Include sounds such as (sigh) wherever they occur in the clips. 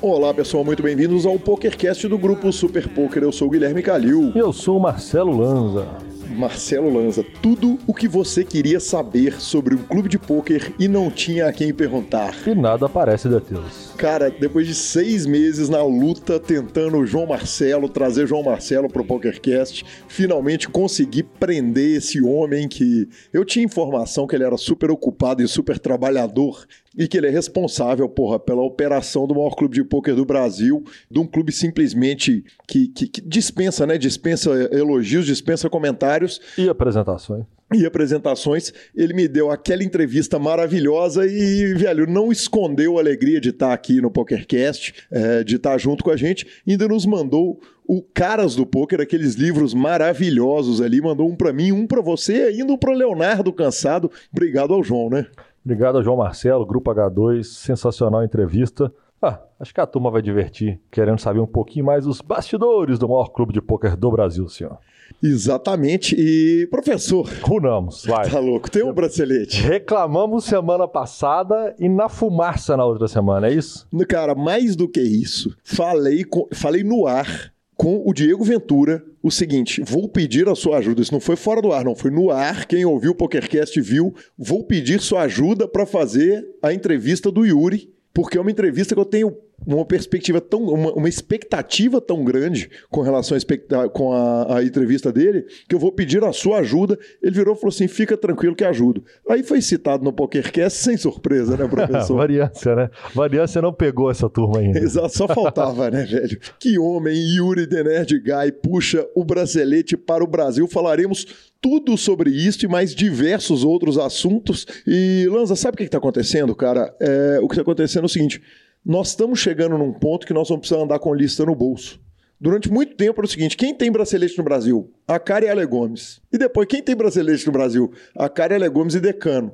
Olá pessoal, muito bem-vindos ao PokerCast do grupo Super Poker. Eu sou o Guilherme Calil. Eu sou o Marcelo Lanza. Marcelo Lanza, tudo o que você queria saber sobre um clube de pôquer e não tinha a quem perguntar. E nada parece detê-los. Cara, depois de seis meses na luta tentando o João Marcelo, trazer João Marcelo pro PokerCast, finalmente consegui prender esse homem que eu tinha informação que ele era super ocupado e super trabalhador e que ele é responsável, porra, pela operação do maior clube de pôquer do Brasil, de um clube simplesmente que, que, que dispensa, né? Dispensa elogios, dispensa comentários. E apresentações e apresentações, ele me deu aquela entrevista maravilhosa e, velho, não escondeu a alegria de estar aqui no PokerCast, é, de estar junto com a gente, ainda nos mandou o Caras do Poker, aqueles livros maravilhosos ali, mandou um para mim, um para você e ainda um para Leonardo Cansado. Obrigado ao João, né? Obrigado ao João Marcelo, Grupo H2, sensacional entrevista. Ah, acho que a turma vai divertir, querendo saber um pouquinho mais dos bastidores do maior clube de pôquer do Brasil, senhor. Exatamente. E, professor. Runamos, vai. Tá louco, tem um bracelete. Reclamamos semana passada e na fumaça na outra semana, é isso? Cara, mais do que isso, falei, com, falei no ar com o Diego Ventura o seguinte: vou pedir a sua ajuda. Isso não foi fora do ar, não, foi no ar. Quem ouviu o PokerCast viu. Vou pedir sua ajuda para fazer a entrevista do Yuri, porque é uma entrevista que eu tenho uma perspectiva tão, uma, uma, expectativa tão grande com relação a, com a, a, entrevista dele, que eu vou pedir a sua ajuda. Ele virou e falou assim: fica tranquilo que ajudo. Aí foi citado no PokerCast sem surpresa, né, professor? (laughs) Variância, né? Variância não pegou essa turma ainda. (laughs) Exato, só faltava, né, velho? Que homem, Yuri The Nerd Guy, puxa o bracelete para o Brasil. Falaremos tudo sobre isso e mais diversos outros assuntos. E, Lanza, sabe o que está acontecendo, cara? É, o que está acontecendo é o seguinte nós estamos chegando num ponto que nós vamos precisar andar com lista no bolso. Durante muito tempo era o seguinte: quem tem bracelete no Brasil? A cara e Ale Gomes. E depois, quem tem bracelete no Brasil? A cara e Ale Gomes e Decano.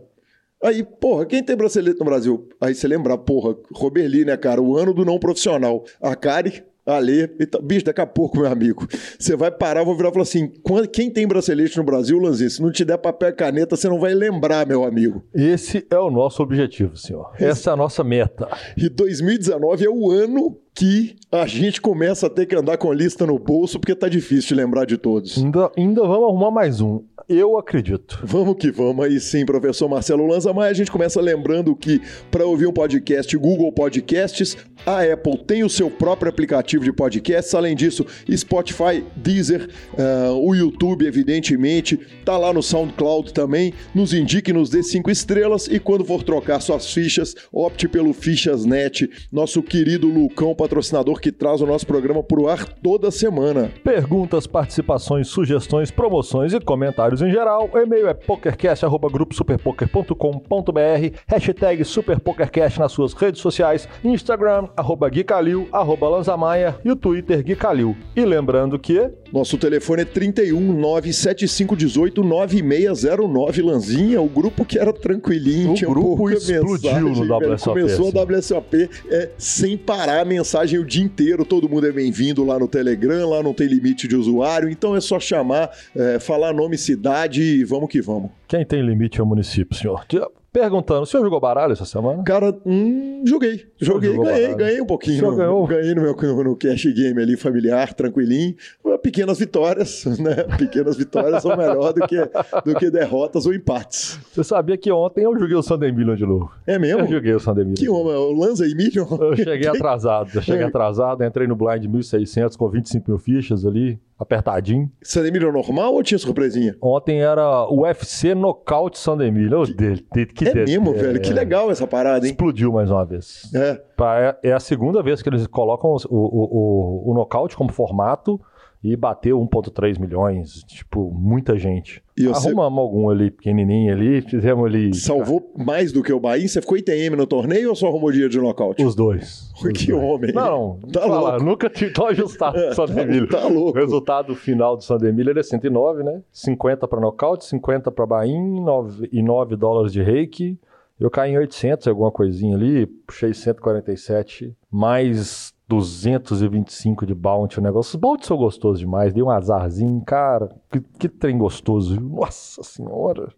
Aí, porra, quem tem bracelete no Brasil? Aí você lembra, porra, Roberli, né, cara? O ano do não profissional. A Cari, Ali, então, bicho, daqui a pouco, meu amigo, você vai parar, vou virar e falar assim: quem tem bracelete no Brasil, Lanzinho, se não te der papel e caneta, você não vai lembrar, meu amigo. Esse é o nosso objetivo, senhor. Essa é a nossa meta. E 2019 é o ano que a gente começa a ter que andar com a lista no bolso, porque tá difícil de lembrar de todos. Ainda, ainda vamos arrumar mais um. Eu acredito. Vamos que vamos. Aí sim, professor Marcelo Lanza. Mas a gente começa lembrando que para ouvir um podcast, Google Podcasts, a Apple tem o seu próprio aplicativo de podcasts. Além disso, Spotify, Deezer, uh, o YouTube, evidentemente. Tá lá no SoundCloud também. Nos indique, nos dê cinco estrelas. E quando for trocar suas fichas, opte pelo Fichas.net, nosso querido Lucão, patrocinador que traz o nosso programa pro ar toda semana. Perguntas, participações, sugestões, promoções e comentários comentários em geral. O e-mail é pokercast.gruposuperpoker.com.br, hashtag superpokercast nas suas redes sociais, Instagram, arroba Guicalil, arroba Lanzamaia e o Twitter Guicalil. E lembrando que... Nosso telefone é 31 97518 9609 Lanzinha, o grupo que era tranquilinho, o tinha grupo explodiu mensagem, no WSOP. Começou assim. a WSOP é, sem parar a mensagem o dia inteiro, todo mundo é bem-vindo lá no Telegram, lá não tem limite de usuário, então é só chamar, é, falar nome, cidade, cidade e vamos que vamos. Quem tem limite é o município, senhor. Perguntando, o senhor jogou baralho essa semana? Cara, hum, joguei. Joguei, ganhei, baralho. ganhei um pouquinho. No, ganhou? Ganhei no meu no, no cash game ali, familiar, tranquilinho. Pequenas vitórias, (laughs) né? Pequenas vitórias são melhor do que, do que derrotas ou empates. Você sabia que ontem eu joguei o Sandemillion de novo? É mesmo? Eu joguei o Sandemillion. Que homem, o Lanza e Million? Eu cheguei (laughs) atrasado, eu cheguei é. atrasado, entrei no blind 1600 com 25 mil fichas ali apertadinho. Sandemilho normal ou tinha surpresinha? Ontem era o UFC Nocaute Sandemilho. Oh, dele, que é mesmo, é, velho? Que legal essa parada, hein? Explodiu mais uma vez. É. É, é a segunda vez que eles colocam o, o, o, o nocaute como formato e bateu 1,3 milhões, tipo, muita gente. E Arrumamos você... algum ali, pequenininho ali, fizemos ali... Salvou mais do que o Bahia? Você ficou ITM no torneio ou só arrumou dia de nocaute? Os dois. (laughs) Os que dois. homem. Não, tá fala, louco. nunca tive tão ajustado o Sandemilho. tá louco. O resultado final do Sandemilho era 109, né? 50 para nocaute, 50 para Bahia 9, e 9 dólares de reiki. Eu caí em 800, alguma coisinha ali, puxei 147, mais 225 de bounty o negócio. Os bounty são gostosos demais. Dei um azarzinho, cara. Que, que trem gostoso. Nossa senhora.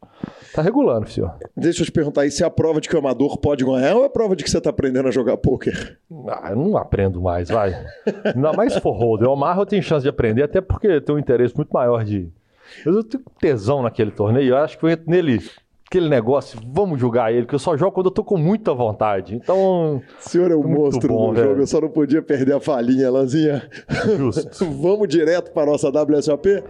Tá regulando, senhor. Deixa eu te perguntar aí se é a prova de que o amador pode ganhar ou é a prova de que você tá aprendendo a jogar pôquer? Ah, eu não aprendo mais, vai. Ainda mais se for holder. O Omar eu tenho chance de aprender, até porque tem um interesse muito maior de. Eu tenho tesão naquele torneio. Eu acho que eu entro nele aquele negócio, vamos julgar ele, que eu só jogo quando eu tô com muita vontade. Então. O senhor é um monstro bom, no jogo, eu só não podia perder a falinha, Lanzinha. Justo. (laughs) vamos direto para a nossa WSOP?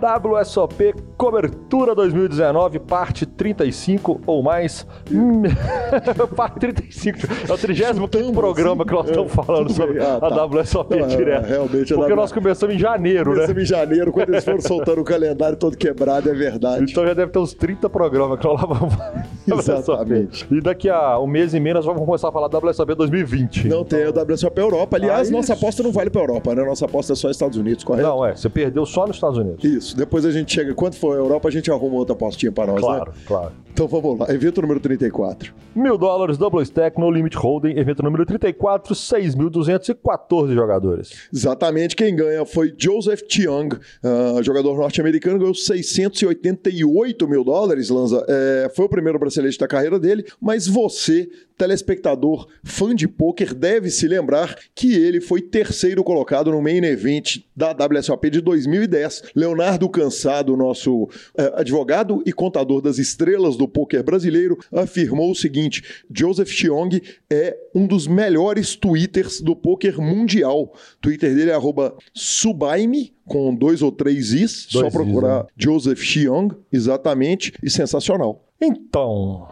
WSOP Cobertura 2019, parte 35 ou mais. (laughs) parte 35. É o 35 programa que nós estamos falando sobre ah, tá. a WSOP ah, direto. Realmente, Porque nós começamos em janeiro, começamos né? Começamos em janeiro, quando eles foram soltando o calendário todo quebrado, é verdade. Então já deve ter uns 30 programas que nós lá vamos. (laughs) Exatamente. E daqui a um mês e meio nós vamos começar a falar da WSOP 2020. Não tem a WSOP Europa. Aliás, ah, nossa aposta não vale para Europa, né? Nossa aposta é só Estados Unidos, correto? Não, é. Você perdeu só nos Estados Unidos. Isso. Depois a gente chega. Quando for a Europa, a gente arruma outra postinha para nós, claro, né? Claro, Então vamos lá. Evento número 34. Mil dólares, double stack, no limit holding. Evento número 34, 6.214 jogadores. Exatamente. Quem ganha foi Joseph Chiang, uh, jogador norte-americano, ganhou 688 mil dólares, Lanza. É, foi o primeiro bracelete da carreira dele, mas você telespectador fã de pôquer deve se lembrar que ele foi terceiro colocado no main event da WSOP de 2010. Leonardo Cansado, nosso eh, advogado e contador das estrelas do pôquer brasileiro, afirmou o seguinte: Joseph Chiong é um dos melhores twitters do pôquer mundial. O Twitter dele é @subaime com dois ou três is, dois só procurar is, né? Joseph Chiong, exatamente, e sensacional. Então,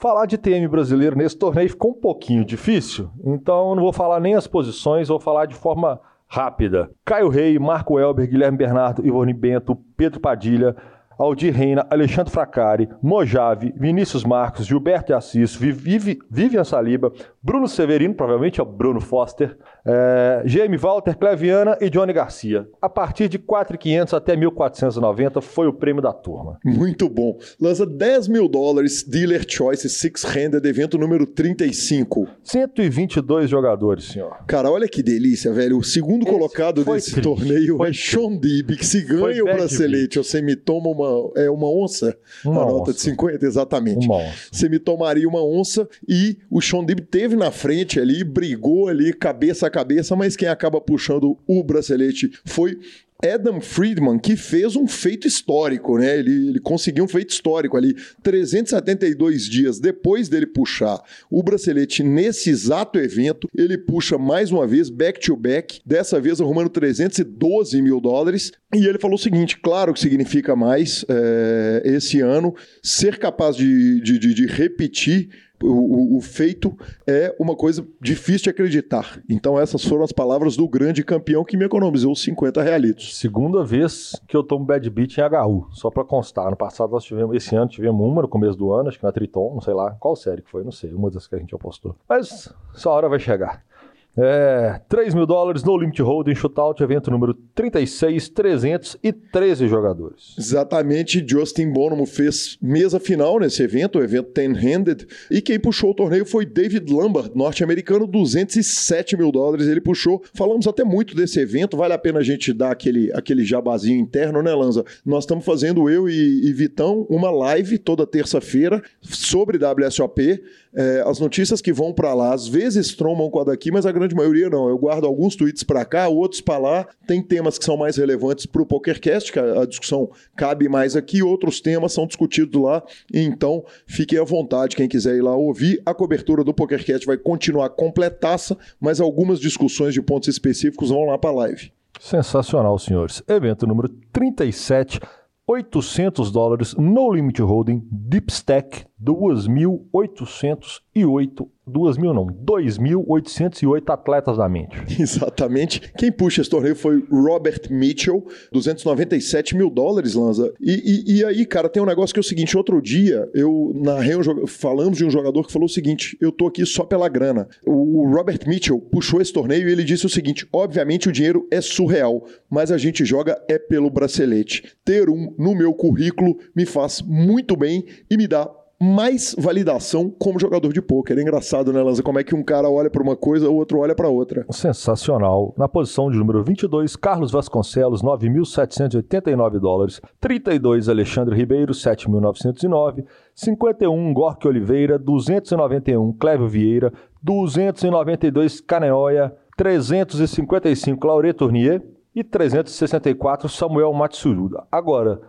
falar de TM brasileiro nesse torneio ficou um pouquinho difícil, então não vou falar nem as posições, vou falar de forma rápida. Caio Rei, Marco Elber, Guilherme Bernardo, Ivone Bento, Pedro Padilha, Aldir Reina, Alexandre Fracari, Mojave, Vinícius Marcos, Gilberto Assis, Vivi, Vivian Saliba, Bruno Severino, provavelmente é o Bruno Foster, é, GM Walter, Cleviana e Johnny Garcia. A partir de 4.500 até 1.490 foi o prêmio da turma. Muito bom. Lança 10 mil dólares, Dealer Choice Six-Handed, evento número 35. 122 jogadores, senhor. Cara, olha que delícia, velho. O segundo Esse colocado desse triste. torneio foi é Sean Dib, que se ganha o bracelete, você me toma uma, é, uma onça, uma a nota onça. de 50, exatamente. Uma onça. Você me tomaria uma onça e o Sean Dib teve na frente ali, brigou ali, cabeça a cabeça, mas quem acaba puxando o bracelete foi Adam Friedman, que fez um feito histórico, né? Ele, ele, conseguiu um feito histórico ali. 372 dias depois dele puxar o bracelete nesse exato evento, ele puxa mais uma vez, back to back, dessa vez arrumando 312 mil dólares. E ele falou o seguinte: claro que significa mais é, esse ano, ser capaz de, de, de, de repetir o, o, feito é uma coisa difícil de acreditar. Então, essas foram as palavras do grande campeão que me economizou 50 realitos. Segunda vez que eu tomo bad beat em HU, só para constar. No passado nós tivemos, esse ano tivemos uma no começo do ano, acho que na Triton, não sei lá qual série que foi, não sei, uma das que a gente apostou. Mas essa hora vai chegar. É, 3 mil dólares no Limit Holding Shootout, evento número 36, 313 jogadores. Exatamente, Justin Bonomo fez mesa final nesse evento, o evento Ten-Handed, e quem puxou o torneio foi David Lambert, norte-americano, 207 mil dólares ele puxou. Falamos até muito desse evento, vale a pena a gente dar aquele, aquele jabazinho interno, né, Lanza? Nós estamos fazendo, eu e, e Vitão, uma live toda terça-feira sobre WSOP, é, as notícias que vão para lá às vezes trombam com a daqui, mas a grande maioria não. Eu guardo alguns tweets para cá, outros para lá. Tem temas que são mais relevantes para o PokerCast, que a, a, discussão cabe mais aqui, outros temas são discutidos lá. Então, fiquem à vontade, quem quiser ir lá ouvir. A cobertura do PokerCast vai continuar completaça, mas algumas discussões de pontos específicos vão lá para a live. Sensacional, senhores. Evento número 37. 800 dólares no limit holding, deep stack 2.808 2 mil não, 2.808 atletas da mente. (laughs) Exatamente. Quem puxa esse torneio foi Robert Mitchell, 297 mil dólares, Lanza. E, e, e, aí, cara, tem um negócio que é o seguinte: outro dia eu narrei um falamos de um jogador que falou o seguinte: eu tô aqui só pela grana. O, o Robert Mitchell puxou esse torneio e ele disse o seguinte: obviamente o dinheiro é surreal, mas a gente joga é pelo bracelete. Ter um no meu currículo me faz muito bem e me dá mais validação como jogador de pôquer. É engraçado, né, Lanza? Como é que um cara olha para uma coisa, o outro olha para outra. Sensacional. Na posição de número 22, Carlos Vasconcelos, 9.789 dólares. 32, Alexandre Ribeiro, 7.909. 51, Gorque Oliveira. 291, Clévio Vieira. 292, Caneoia. 355, Laure Tournier. E 364, Samuel Matsuruda. Agora...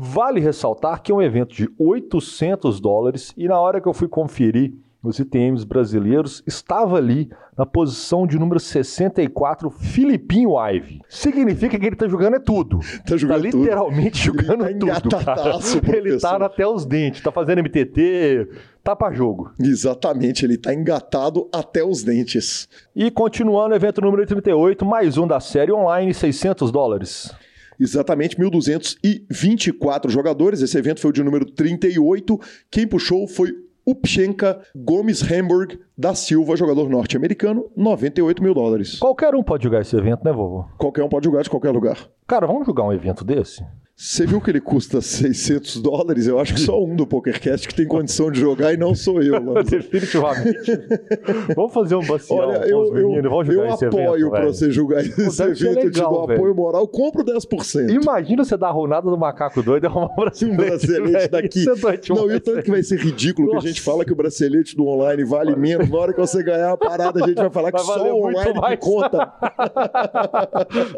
Vale ressaltar que é um evento de 800 dólares e na hora que eu fui conferir os ITMs brasileiros, estava ali na posição de número 64, Filipinho Ive. Significa que ele está jogando é tudo. Tá jogando tá literalmente tudo. jogando tá tudo. Cara. Ele está até os dentes, está fazendo MTT, tá para jogo. Exatamente, ele está engatado até os dentes. E continuando, evento número 38, mais um da série online, 600 dólares. Exatamente, 1.224 jogadores. Esse evento foi o de número 38. Quem puxou foi Upchenka Gomes Hamburg da Silva, jogador norte-americano, 98 mil dólares. Qualquer um pode jogar esse evento, né, vovô? Qualquer um pode jogar de qualquer lugar. Cara, vamos jogar um evento desse? Você viu que ele custa 600 dólares? Eu acho que só um do PokerCast que tem condição de jogar e não sou eu. (laughs) Definitivamente. Vamos fazer um bacião Olha, eu, eu, eu apoio para você jogar esse evento. Legal, eu te dou apoio moral, compro 10%. Imagina você dar a ronada do macaco doido e arrumar um bracelete. (laughs) Um bracelete daqui. É não, e o tanto que vai ser ridículo Nossa. que a gente fala que o bracelete do online vale menos. Na hora que você ganhar a parada, a gente vai falar vai que só o online que conta.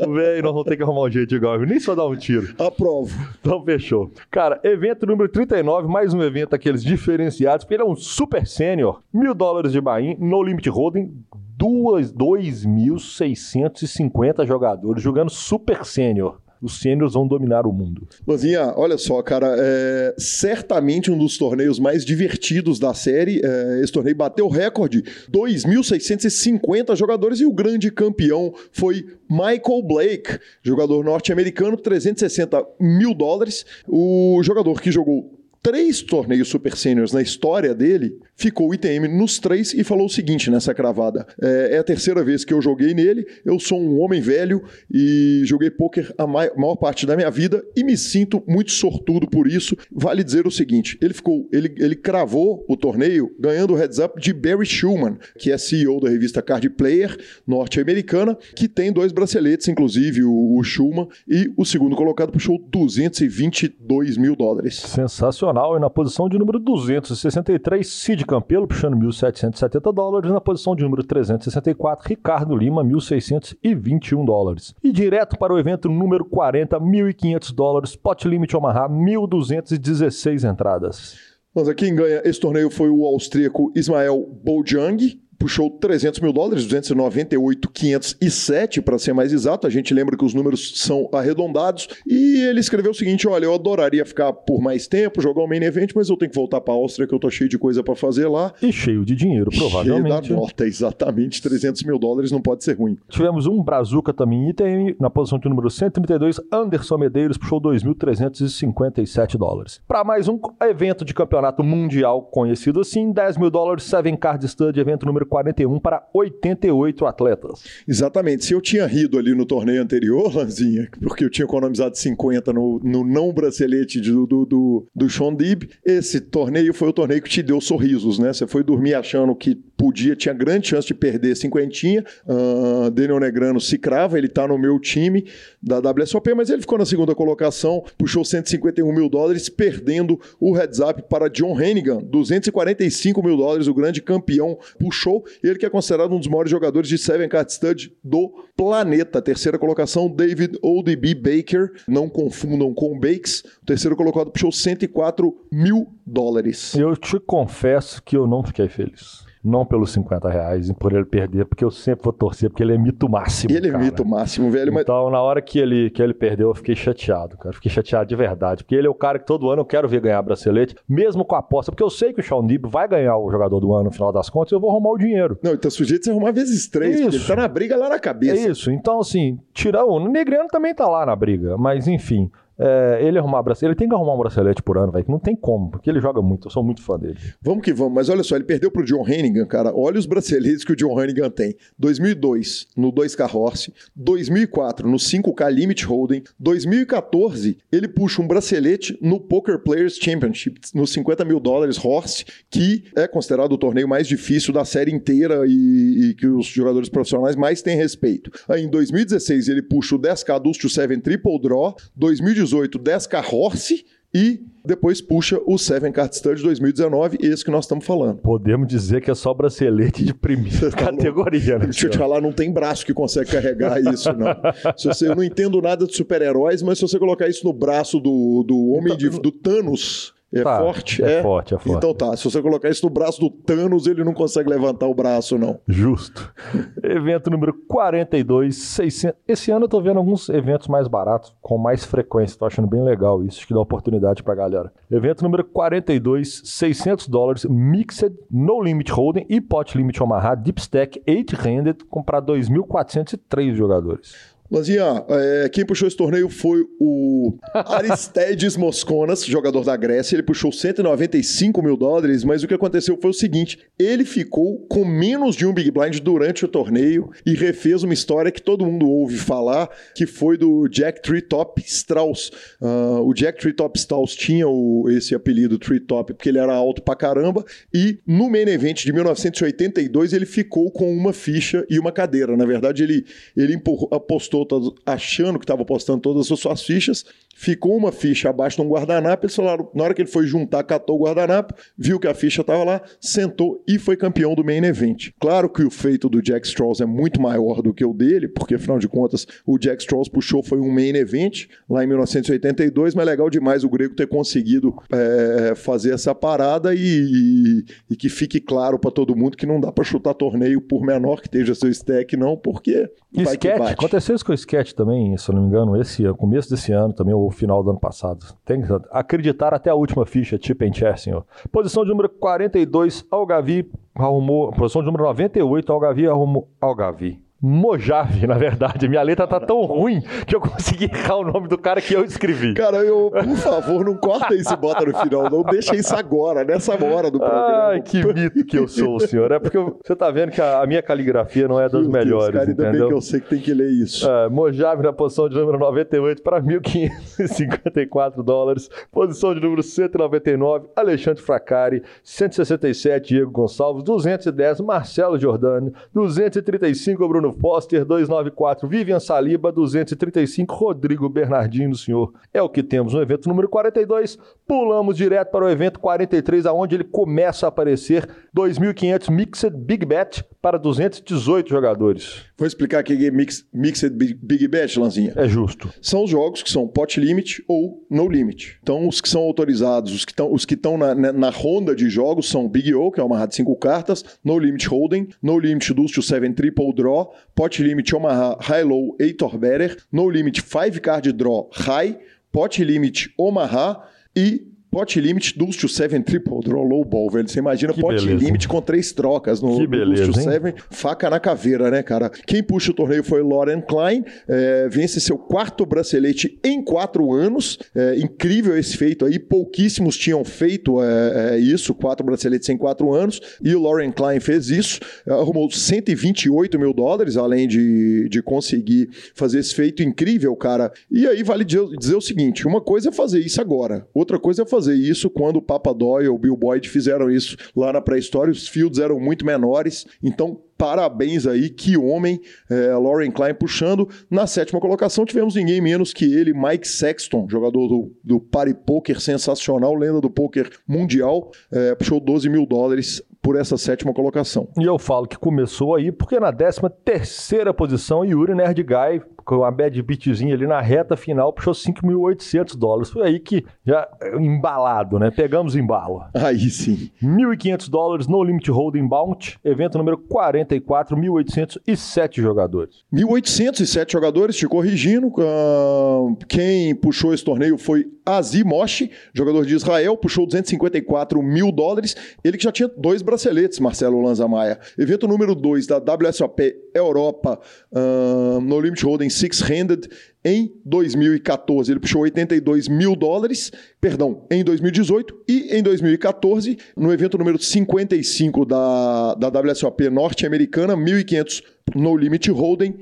(laughs) Velho, nós vamos ter que arrumar um jeito igual. Nem só dar um tiro. Aprovo. (laughs) Então fechou. Cara, evento número 39, mais um evento aqueles diferenciados, ele é um super sênior, mil dólares de buy no limit holding, 2.650 jogadores jogando super sênior os sêniors vão dominar o mundo. Lanzinha, olha só, cara, é, certamente um dos torneios mais divertidos da série. É, esse torneio bateu o recorde: 2.650 jogadores e o grande campeão foi Michael Blake, jogador norte-americano, 360 mil dólares. O jogador que jogou três torneios Super Seniors na história dele, ficou o ITM nos três e falou o seguinte nessa cravada: é, é, a terceira vez que eu joguei nele, eu sou um homem velho e joguei poker a maior parte da minha vida e me sinto muito sortudo por isso. Vale dizer o seguinte: ele ficou, ele, ele cravou o torneio ganhando o heads up de Barry Schumann, que é CEO da revista Card Player norte-americana, que tem dois braceletes, inclusive o, o Schumann, e o segundo colocado puxou 222 mil dólares. Sensacional. E na posição de número 263, Sid Campelo, puxando 1.770 dólares. Na posição de número 364, Ricardo Lima, 1.621 dólares. E direto para o evento número 40, 1.500 dólares. Pot Limit Omaha, 1.216 entradas. Mas quem ganha esse torneio foi o austríaco Ismael Bojang, puxou 300 mil dólares, 298,507 para ser mais exato. A gente lembra que os números são arredondados. E ele escreveu o seguinte: olha, eu adoraria ficar por mais tempo, jogar o main event, mas eu tenho que voltar para a Áustria, que eu tô cheio de coisa para fazer lá. E cheio de dinheiro, provavelmente. Cheio da nota, exatamente. 300 mil dólares não pode ser ruim. Tivemos um Brazuca também item, na posição de número 132, Anderson Medeiros puxou 2.357 dólares. Para mais um evento de campeonato mundial conhecido assim, 10 mil dólares, Seven Card Stud, evento número 41 para 88 atletas. Exatamente. Se eu tinha rido ali no torneio anterior, (laughs) Lanzinha, porque eu tinha economizado 50 no, no não bracelete do, do, do, do Sean Dib, esse torneio foi o torneio que te deu sorrisos, né? Você foi dormir achando que podia, tinha grande chance de perder cinquentinha. Uh, Daniel Negrano se crava, ele tá no meu time da WSOP, mas ele ficou na segunda colocação, puxou 151 mil dólares, perdendo o heads up para John Hennigan, 245 mil dólares, o grande campeão puxou, ele que é considerado um dos maiores jogadores de Seven Card Stud do planeta. Terceira colocação, David ODB Baker, não confundam com Bakes, o terceiro colocado puxou 104 mil dólares. Eu te confesso que eu não fiquei feliz não pelos 50 reais e por ele perder, porque eu sempre vou torcer, porque ele é mito máximo. Ele é cara. é mito máximo, velho. Então, mas... na hora que ele, que ele perdeu, eu fiquei chateado, cara. Fiquei chateado de verdade. Porque ele é o cara que todo ano eu quero ver ganhar bracelete, mesmo com a aposta, porque eu sei que o Sean Deeb vai ganhar o jogador do ano no final das contas, eu vou arrumar o dinheiro. Não, então sujeito você arrumar vezes três, isso. ele tá na briga lá na cabeça. É isso. Então, assim, tirar o. O Negreano também tá lá na briga, mas enfim. É, ele arrumar bracelete, ele tem que arrumar um bracelete por ano, velho, não tem como, porque ele joga muito, eu sou muito fã dele. Vamos que vamos, mas olha só, ele perdeu pro John Hennigan, cara, olha os braceletes que o John Hennigan tem. 2002, no 2K Horse, 2004, no 5K Limit Hold'em, 2014, ele puxa um bracelete no Poker Players Championship, nos 50 mil dólares Horse, que é considerado o torneio mais difícil da série inteira e, e que os jogadores profissionais mais têm respeito. Aí em 2016 ele puxa o 10K Dust to 7 Triple Draw, 2018 10K Horse e depois puxa o Seven Card Stud 2019, esse que nós estamos falando. Podemos dizer que é só bracelete de primeira tá categoria, né? Deixa eu te falar, não tem braço que consegue carregar isso, não. se você, eu não entendo nada de super-heróis, mas se você colocar isso no braço do, do Homem de, do Thanos, é tá, forte? É, é, forte, é forte. Então tá, se você colocar isso no braço do Thanos, ele não consegue levantar o braço, não. Justo. (laughs) Evento número 42, 600. Esse ano eu tô vendo alguns eventos mais baratos, com mais frequência. Tô achando bem legal isso, acho que dá oportunidade pra galera. Evento número 42, 600 dólares, Mixed, No Limit Holding e Pot Limit Omaha, Deep Stack, 8-Handed, comprar 2.403 jogadores. Lanzinha, é, quem puxou esse torneio foi o (laughs) Aristides Mosconas, jogador da Grécia. Ele puxou 195 mil dólares, mas o que aconteceu foi o seguinte: ele ficou com menos de um Big Blind durante o torneio e refez uma história que todo mundo ouve falar, que foi do Jack Treetop Strauss. Uh, o Jack Treetop Strauss tinha o, esse apelido Treetop porque ele era alto pra caramba, e no main event de 1982 ele ficou com uma ficha e uma cadeira. Na verdade, ele, ele empurrou, apostou achando que estava postando todas as suas fichas, ficou uma ficha abaixo de um guardanapo, eles falaram, na hora que ele foi juntar, catou o guardanapo, viu que a ficha estava lá, sentou e foi campeão do main event. Claro que o feito do Jack Strauss é muito maior do que o dele, porque afinal de contas o Jack Strauss puxou foi um main event lá em 1982, mas é legal demais o grego ter conseguido é, fazer essa parada e, e, e que fique claro para todo mundo que não dá para chutar torneio por menor que esteja seu stack não, porque e sketch, aconteceu isso com o sketch também, se eu não me engano, esse começo desse ano também, final do ano passado. Tem que acreditar até a última ficha, Chip and Chess, senhor. Posição de número 42, Algavi arrumou. Posição de número 98, Algavi arrumou. Algavi. Mojave, na verdade. Minha letra tá tão ruim que eu consegui errar o nome do cara que eu escrevi. Cara, eu, por favor, não corta isso e bota no final. Não deixa isso agora, nessa hora do programa. Ai, que mito que eu sou, senhor. É porque você tá vendo que a, a minha caligrafia não é das Meu melhores, Deus, cara, ainda entendeu? bem que eu sei que tem que ler isso. É, Mojave na posição de número 98 para 1.554 dólares. Posição de número 199, Alexandre Fracari. 167, Diego Gonçalves. 210, Marcelo Giordani. 235, Bruno Foster 294, Vivian Saliba 235, Rodrigo Bernardino, senhor. É o que temos no evento número 42. Pulamos direto para o evento 43, aonde ele começa a aparecer 2.500 Mixed Big Bet para 218 jogadores. Vou explicar aqui é mix, Mixed Big Bet, Lanzinha. É justo. São os jogos que são pot limit ou no limit. Então, os que são autorizados, os que estão os que estão na, na, na, ronda de jogos são Big O, que é uma de 5 cartas, No Limit Holding, No Limit Deuce to 7 Triple Draw, Pot Limit Omaha High Low Eitor Better, No Limit 5 Card Draw High, Pot Limit Omaha. E Pot limit Deuce to 7 triple draw low ball, velho. Você imagina que pot beleza. limit com três trocas no, que beleza, Deuce to 7, faca na caveira, né, cara? Quem puxa o torneio foi Lauren Klein, é, vence seu quarto bracelete em quatro anos. É, incrível esse feito aí, pouquíssimos tinham feito é isso, quatro braceletes em quatro anos, e o Lauren Klein fez isso, arrumou 128 mil dólares, além de, de conseguir fazer esse feito incrível, cara. E aí vale dizer o seguinte: uma coisa é fazer isso agora, outra coisa é fazer fazer isso quando o Papa Doyle ou o Bill Boyd fizeram isso lá na pré-história. Os fields eram muito menores, então parabéns aí, que homem, é, Lauren Klein puxando. Na sétima colocação tivemos ninguém menos que ele, Mike Sexton, jogador do, do Party Poker sensacional, lenda do poker mundial, é, puxou 12 mil dólares por essa sétima colocação. E eu falo que começou aí porque na décima terceira posição, Yuri Nerd Guy, com uma bad beatzinha ali na reta final, puxou 5.800 dólares. Foi aí que já embalado, né? Pegamos embalo. Aí sim. 1.500 dólares no Limit Holding Bounty, evento número 44, 1.807 jogadores. 1.807 jogadores, te corrigindo. Uh, quem puxou esse torneio foi Azimoshi, jogador de Israel, puxou 254 mil dólares. Ele que já tinha dois braceletes, Marcelo Lanza-Maia. Evento número 2 da WSOP Europa uh, no Limit Holding Six-Handed Em 2014, ele puxou 82 mil dólares, perdão, em 2018 e em 2014, no evento número 55 da, da WSOP norte-americana, 1.500 no Limit Hold'em,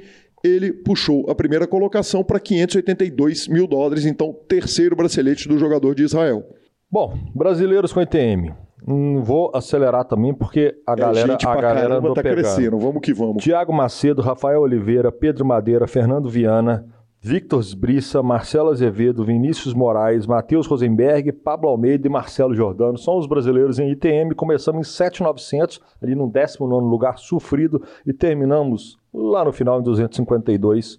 ele puxou a primeira colocação para 582 mil dólares, então terceiro bracelete do jogador de Israel. Bom, brasileiros com ETM. Vou acelerar também porque a é, galera, a galera andou tá pegando. crescendo. Vamos que vamos. Tiago Macedo, Rafael Oliveira, Pedro Madeira, Fernando Viana, Victor Sbrissa, Marcelo Azevedo, Vinícius Moraes, Matheus Rosenberg, Pablo Almeida e Marcelo Jordano são os brasileiros em ITM. Começamos em 7,900, ali no 19 lugar sofrido, e terminamos lá no final em 252.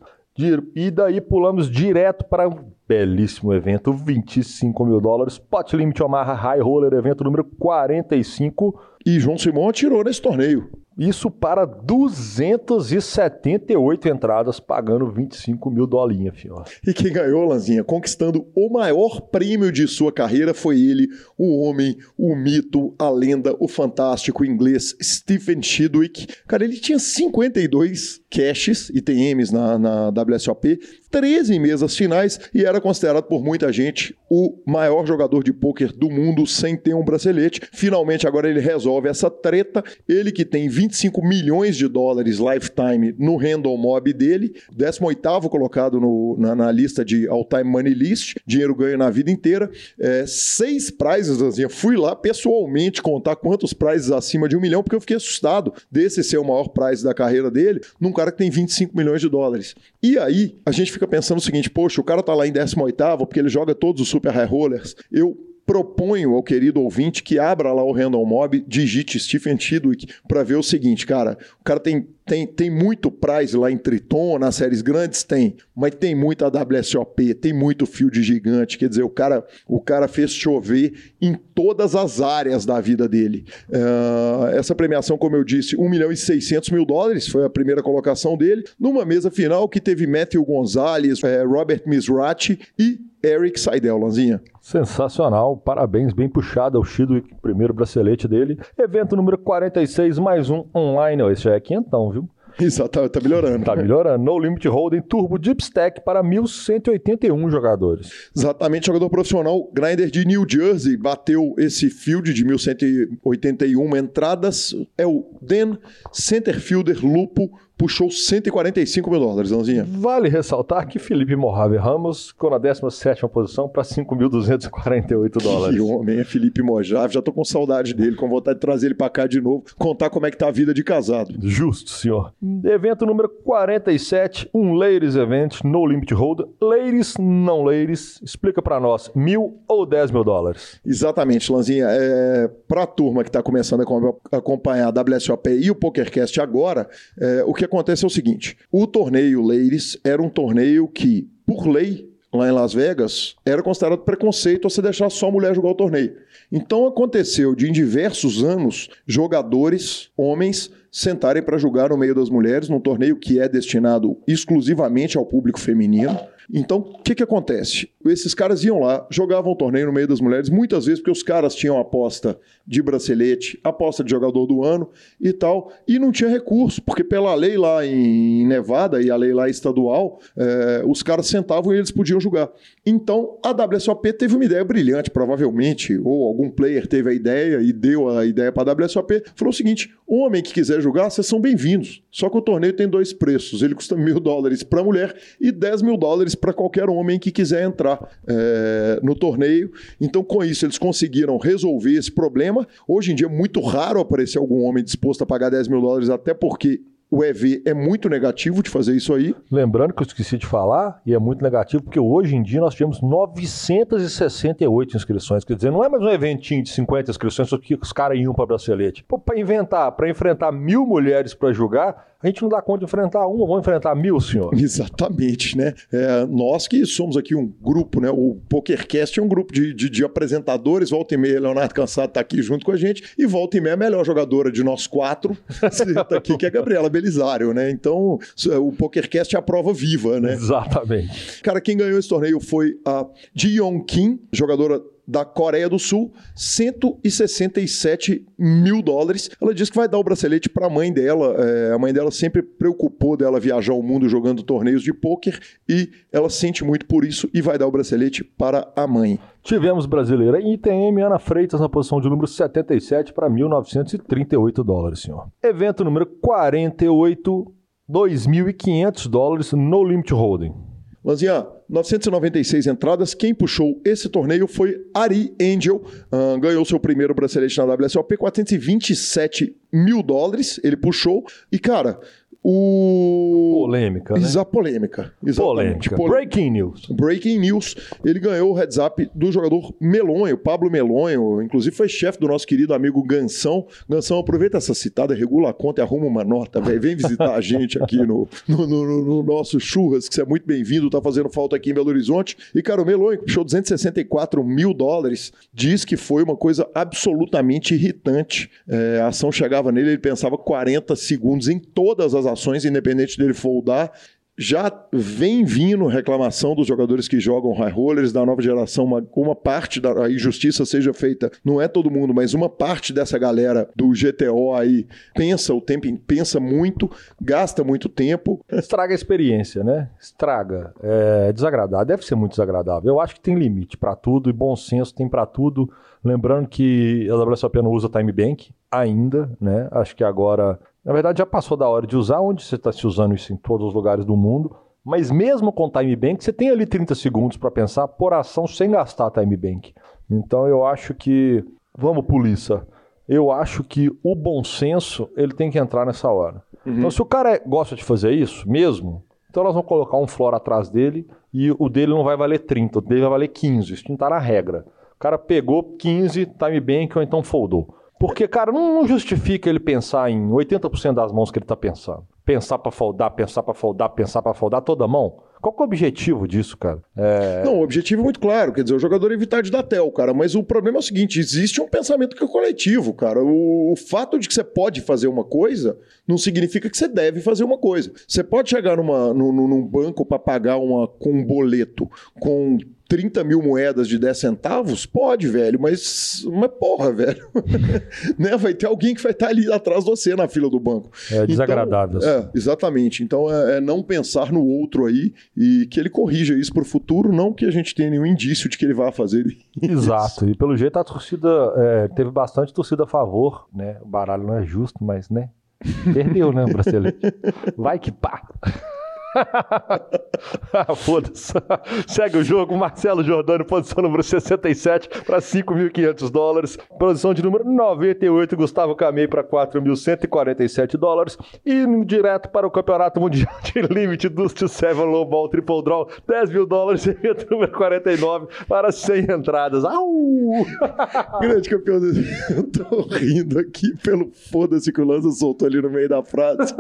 E daí pulamos direto para um belíssimo evento, 25 mil dólares. Pot Limit Omaha High Roller, evento número 45. E João Simão atirou nesse torneio. Isso para 278 entradas, pagando 25 mil dolinhas, filho. E quem ganhou, Lanzinha, conquistando o maior prêmio de sua carreira, foi ele, o homem, o mito, a lenda, o fantástico inglês Stephen Chidwick. Cara, ele tinha 52 caches, ITMs na, na WSOP, 13 mesas finais e era considerado por muita gente o maior jogador de pôquer do mundo sem ter um bracelete. Finalmente, agora ele resolve essa treta. Ele que tem 25 milhões de dólares lifetime no Random Mob dele, 18 colocado no, na, na, lista de All-Time Money List, dinheiro ganho na vida inteira. É, seis prizes, assim, fui lá pessoalmente contar quantos prizes acima de um milhão, porque eu fiquei assustado desse ser o maior prize da carreira dele, num cara que tem 25 milhões de dólares. E aí, a gente fica pensando o seguinte: poxa, o cara tá lá em 18 porque ele joga todos os super high rollers. Eu proponho ao querido ouvinte que abra lá o Random Mob, digite Stephen Chidwick para ver o seguinte, cara, o cara tem, tem, tem muito prize lá em Triton, nas séries grandes tem, mas tem muita WSOP, tem muito field gigante, quer dizer, o cara, o cara fez chover em todas as áreas da vida dele. Uh, essa premiação, como eu disse, 1 milhão e 600 mil dólares, foi a primeira colocação dele, numa mesa final que teve Matthew Gonzalez, eh, Robert Misrati e Eric Seidel, Lanzinha. Sensacional, parabéns, bem puxado ao Chido, primeiro bracelete dele. Evento número 46, mais um online, esse já é quinhentão, viu? (laughs) Exato, tá, melhorando. Tá melhorando. No Limit Holding Turbo Deep Stack para 1.181 jogadores. Exatamente, jogador profissional Grinder de New Jersey bateu esse field de 1.181 entradas. É o Den Centerfielder Lupo puxou 145 mil dólares,Ãozinha. Vale ressaltar que Felipe Morrave Ramos ficou na 17 posição para 5.248 dólares. Que homem é Felipe Mojave, já tô com saudade dele, com vontade de trazer ele para cá de novo, contar como é que tá a vida de casado. Justo, senhor. Evento número 47, um Ladies Event, No Limit Hold. Ladies, não ladies, explica para nós, mil ou 10 mil dólares? Exatamente, Lanzinha. É, para a turma que está começando a acompanhar a WSOP e o PokerCast agora, é, o que acontece é o seguinte: o torneio Ladies era um torneio que, por lei, lá em Las Vegas, era considerado preconceito você deixar só mulher jogar o torneio. Então aconteceu de em diversos anos jogadores, homens, sentarem para jogar no meio das mulheres num torneio que é destinado exclusivamente ao público feminino. Então, o que, que acontece? Esses caras iam lá, jogavam torneio no meio das mulheres, muitas vezes porque os caras tinham aposta de bracelete, aposta de jogador do ano e tal, e não tinha recurso, porque pela lei lá em Nevada e a lei lá estadual, é, os caras sentavam e eles podiam jogar. Então, a WSOP teve uma ideia brilhante, provavelmente, ou algum player teve a ideia e deu a ideia para a WSOP, falou o seguinte: homem que quiser jogar, vocês são bem-vindos. Só que o torneio tem dois preços: ele custa mil dólares para mulher e 10 mil dólares para qualquer homem que quiser entrar é, no torneio. Então, com isso, eles conseguiram resolver esse problema. Hoje em dia é muito raro aparecer algum homem disposto a pagar 10 mil dólares, até porque o EV é muito negativo de fazer isso aí. Lembrando que eu esqueci de falar, e é muito negativo, porque hoje em dia nós tivemos 968 inscrições. Quer dizer, não é mais um eventinho de 50 inscrições, só que os caras iam para bracelete. Para inventar, para enfrentar mil mulheres para julgar, a gente não dá conta de enfrentar uma, vamos enfrentar mil, senhor. (laughs) Exatamente, né? É, nós que somos aqui um grupo, né? O PokerCast é um grupo de, de, de apresentadores. Volta e meia, Leonardo Cansado está aqui junto com a gente. E volta e meia, a melhor jogadora de nós quatro (laughs) está aqui, que é a Gabriela Belisário, né? Então, o PokerCast é a prova viva, né? Exatamente. Cara, quem ganhou esse torneio foi a Ji Yong Kim, jogadora da Coreia do Sul, 167 mil dólares. Ela disse que vai dar o bracelete para a mãe dela. É, a mãe dela sempre preocupou dela viajar o mundo jogando torneios de pôquer e ela sente muito por isso e vai dar o bracelete para a mãe. Tivemos brasileira ITM Ana Freitas na posição de número 77 para 1.938 dólares, senhor. Evento número 48, 2.500 dólares no Limit Holding. Lanzinha, 996 entradas. Quem puxou esse torneio foi Ari Angel. Uh, ganhou seu primeiro bracelete na WSOP, 427 mil dólares. Ele puxou. E, cara, o... Polêmica, né? Exa polêmica. Exatamente. Polêmica. Breaking news. Breaking news. Ele ganhou o heads up do jogador Melonho, Pablo Melonho. Inclusive foi chefe do nosso querido amigo Gansão. Gansão, aproveita essa citada, regula a conta e arruma uma nota, véio. Vem visitar a gente aqui no, no, no, no, nosso churras, que você é muito bem-vindo, tá fazendo falta aqui em Belo Horizonte. E, cara, o Melonho, que puxou 264 mil dólares, diz que foi uma coisa absolutamente irritante. É, a ação chegava nele, ele pensava 40 segundos em todas as ações, independente dele foldar. Já vem vindo reclamação dos jogadores que jogam high rollers da nova geração, uma, uma parte da injustiça seja feita, não é todo mundo, mas uma parte dessa galera do GTO aí pensa o tempo, pensa muito, gasta muito tempo. Estraga a experiência, né? Estraga. É desagradável, deve ser muito desagradável. Eu acho que tem limite para tudo e bom senso tem para tudo. Lembrando que a WSOP não usa time bank ainda, né? Acho que agora na verdade, já passou da hora de usar, onde você está se usando isso em todos os lugares do mundo. Mas mesmo com time bank, você tem ali 30 segundos para pensar por ação sem gastar time bank. Então eu acho que. Vamos, polícia. Eu acho que o bom senso ele tem que entrar nessa hora. Uhum. Então, se o cara gosta de fazer isso mesmo, então nós vamos colocar um flor atrás dele e o dele não vai valer 30, o dele vai valer 15. Isso não está na regra. O cara pegou 15 time bank ou então foldou. Porque, cara, não, justifica ele pensar em 80% das mãos que ele está pensando. Pensar para foldar, pensar para foldar, pensar para foldar toda mão. Qual é o objetivo disso, cara? É... Não, o objetivo é muito claro. Quer dizer, o jogador evitar de dar tel, cara. Mas o problema é o seguinte: existe um pensamento que é coletivo, cara. O, o fato de que você pode fazer uma coisa não significa que você deve fazer uma coisa. Você pode chegar numa, num, num banco para pagar uma, com um boleto com 30 mil moedas de 10 centavos? Pode, velho, mas, mas porra, (laughs) velho. né? Vai ter alguém que vai estar ali atrás de você na fila do banco. É desagradável. Então, é, exatamente. Então é, é, não pensar no outro aí e que ele corrija isso para o futuro, não que a gente tenha nenhum indício de que ele vá fazer isso. Exato. E pelo jeito a torcida é, teve bastante torcida a favor, né? O baralho não é justo, mas, né? Perdeu, né, brasileiro? (laughs) Vai que pá! (laughs) Foda-se. Segue o jogo. Marcelo Jordano, posição número 67 para 5.500 dólares. Posição de número 98, Gustavo Camei para 4.147 dólares. E direto para o Campeonato Mundial de Limite Dust 7 Low Ball Triple Draw, 10 mil dólares. Evento número 49 para 100 entradas. Au! (laughs) Grande campeão. Eu tô rindo aqui pelo foda-se que o Lanza soltou ali no meio da frase.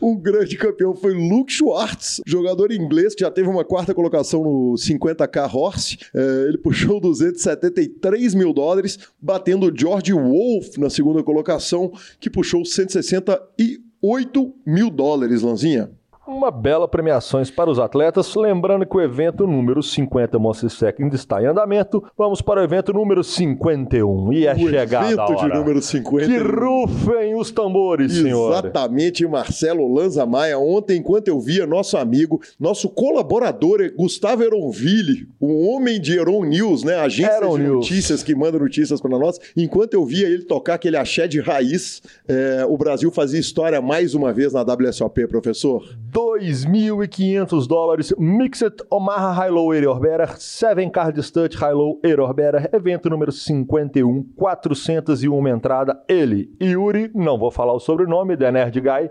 o (laughs) grande campeão foi Luke Schwartz, jogador inglês que já teve uma quarta colocação no 50k Horse. É, ele puxou 273 mil dólares, batendo George Wolf na segunda colocação, que puxou 168 mil dólares, Lanzinha uma bela premiações para os atletas. Lembrando que o evento número 50 Mostresec ainda está em andamento. Vamos para o evento número 51. E é o chegada evento a hora. de número 50. Que rufem os tambores, senhor. Exatamente, Marcelo Lanza Maia. Ontem, enquanto eu via nosso amigo, nosso colaborador Gustavo Eronville, o homem de Eron News, né? Agência de News. notícias que manda notícias para nós. Enquanto eu via ele tocar aquele axé de raiz, é, o Brasil fazia história mais uma vez na WSOP, professor. 2.500 dólares. Mixed Omaha High-Low Error Better, 7 Card Stud High-Low Error Better, evento número 51, 401 entrada. Ele, Yuri, não vou falar o sobrenome, The Nerd Guy,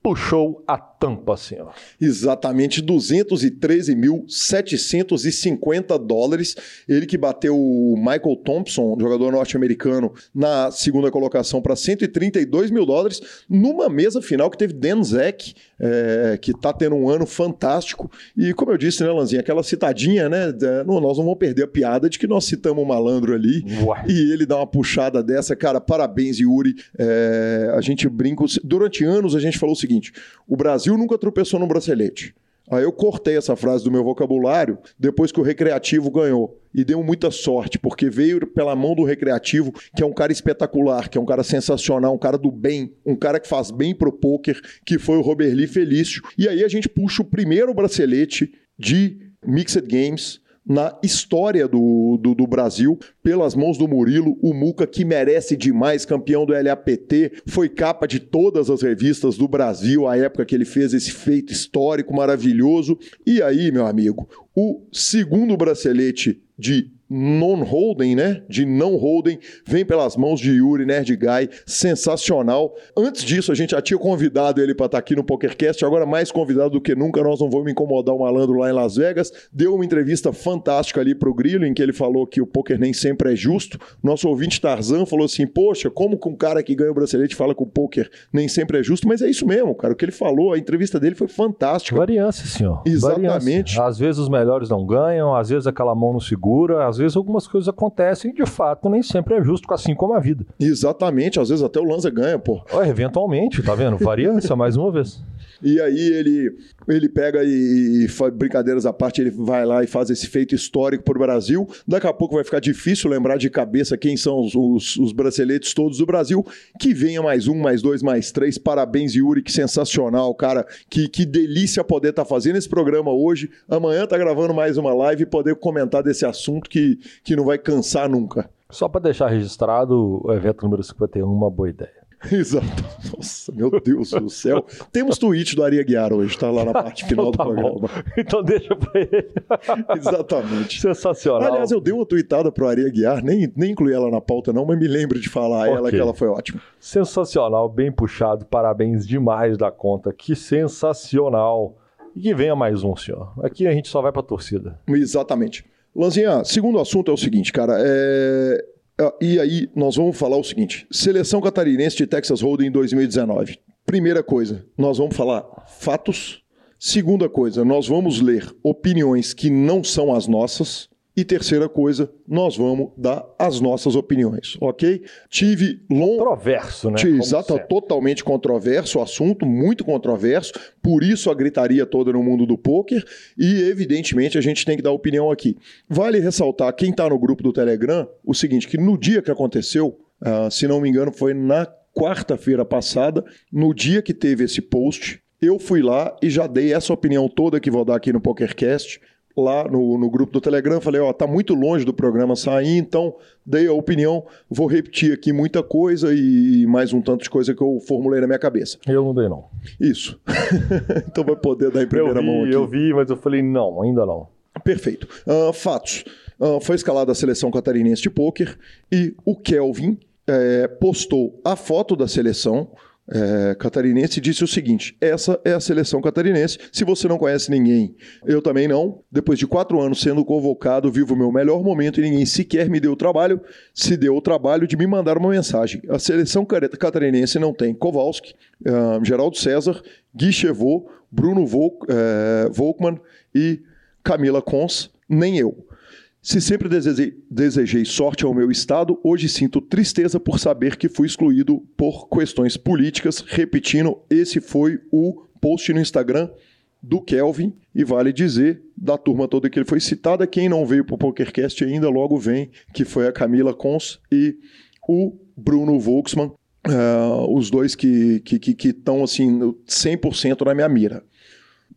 puxou a tampa, senhor. Exatamente, 213.750 dólares. Ele que bateu o Michael Thompson, jogador norte-americano, na segunda colocação para 132 mil dólares, numa mesa final que teve Dan Zek, é, que está tendo um ano fantástico. E como eu disse, né, Lanzinha, aquela citadinha, né? Não, nós não vamos perder a piada de que nós citamos o malandro ali Ué. e ele dá uma puxada dessa. Cara, parabéns, Yuri. É, a gente brinca. Durante anos a gente falou o seguinte: o Brasil Brasil nunca tropeçou no bracelete. Aí eu cortei essa frase do meu vocabulário depois que o Recreativo ganhou. E deu muita sorte, porque veio pela mão do Recreativo, que é um cara espetacular, que é um cara sensacional, um cara do bem, um cara que faz bem pro poker, que foi o Roberli Felício. E aí a gente puxa o primeiro bracelete de Mixed Games na história do, do, do, Brasil, pelas mãos do Murilo, o Muca, que merece demais, campeão do LAPT, foi capa de todas as revistas do Brasil, a época que ele fez esse feito histórico maravilhoso. E aí, meu amigo, o segundo bracelete de non-holding, né? De não holding, vem pelas mãos de Yuri Nerd Guy, sensacional. Antes disso, a gente já tinha convidado ele para estar tá aqui no PokerCast, agora mais convidado do que nunca, nós não vamos incomodar o malandro lá em Las Vegas. Deu uma entrevista fantástica ali pro Grilo, em que ele falou que o poker nem sempre é justo. Nosso ouvinte Tarzan falou assim: Poxa, como que um cara que ganha o bracelete fala que o poker nem sempre é justo? Mas é isso mesmo, cara. O que ele falou, a entrevista dele foi fantástica. Variância, senhor. Exatamente. Variância. Às vezes os melhores não ganham, às vezes aquela mão não segura, às vezes algumas coisas acontecem e de fato nem sempre é justo, assim como a vida. Exatamente, às vezes até o Lanza ganha, pô. eventualmente, tá vendo? Variância mais uma vez. E aí ele, ele pega e, e, brincadeiras à parte, ele vai lá e faz esse feito histórico para o Brasil. Daqui a pouco vai ficar difícil lembrar de cabeça quem são os, os, os, braceletes todos do Brasil. Que venha mais um, mais dois, mais três. Parabéns, Yuri, que sensacional, cara. Que, que delícia poder estar tá fazendo esse programa hoje. Amanhã tá gravando mais uma live e poder comentar desse assunto que, que não vai cansar nunca. Só para deixar registrado, o evento número 51, uma boa ideia. (laughs) Exato. Nossa, meu Deus do céu. Temos tweet do Ari Guiar hoje, tá lá na parte (laughs) final então, tá do programa. Bom. Então deixa pra ele. (laughs) Exatamente. Sensacional. Aliás, eu dei uma tweetada pro Ari Guiar, nem, nem incluí ela na pauta não, mas me lembre de falar a okay. ela que ela foi ótima. Sensacional, bem puxado, parabéns demais da conta. Que sensacional. E que venha mais um, senhor. Aqui a gente só vai pra torcida. Exatamente. Lanzinha, segundo assunto é o seguinte, cara. É e aí, nós vamos falar o seguinte: seleção catarinense de Texas Hold'em 2019. Primeira coisa, nós vamos falar fatos. Segunda coisa, nós vamos ler opiniões que não são as nossas. E terceira coisa, nós vamos dar as nossas opiniões, ok? Tive longo. Controverso, né? Exato, totalmente controverso o assunto, muito controverso, por isso a gritaria toda no mundo do poker. E, evidentemente, a gente tem que dar opinião aqui. Vale ressaltar, quem está no grupo do Telegram, o seguinte: que no dia que aconteceu, uh, se não me engano, foi na quarta-feira passada, no dia que teve esse post, eu fui lá e já dei essa opinião toda que vou dar aqui no PokerCast lá no, no grupo do Telegram, falei, ó, tá muito longe do programa sair, então dei a opinião, vou repetir aqui muita coisa e mais um tanto de coisa que eu formulei na minha cabeça. Eu não dei não. Isso. (laughs) então vai poder dar em primeira vi, mão aqui. Eu vi, mas eu falei, não, ainda não. Perfeito. Uh, fatos. Uh, foi escalada a seleção catarinense de pôquer e o Kelvin é, postou a foto da seleção é, catarinense disse o seguinte: essa é a seleção catarinense. Se você não conhece ninguém, eu também não. Depois de quatro anos sendo convocado, vivo o meu melhor momento e ninguém sequer me deu o trabalho, se deu o trabalho de me mandar uma mensagem. A seleção catarinense não tem Kowalski, uh, Geraldo César, Gui Chevaux, Bruno Volk, uh, Volkmann e Camila Cons, nem eu. Se sempre desejei, sorte ao meu estado, hoje sinto tristeza por saber que fui excluído por questões políticas. Repetindo, esse foi o post no Instagram do Kelvin e vale dizer da turma toda que ele foi citada. Quem não veio para o PokerCast ainda logo vem, que foi a Camila Cons e o Bruno Volksman, uh, os dois que estão que, que, que assim 100% na minha mira.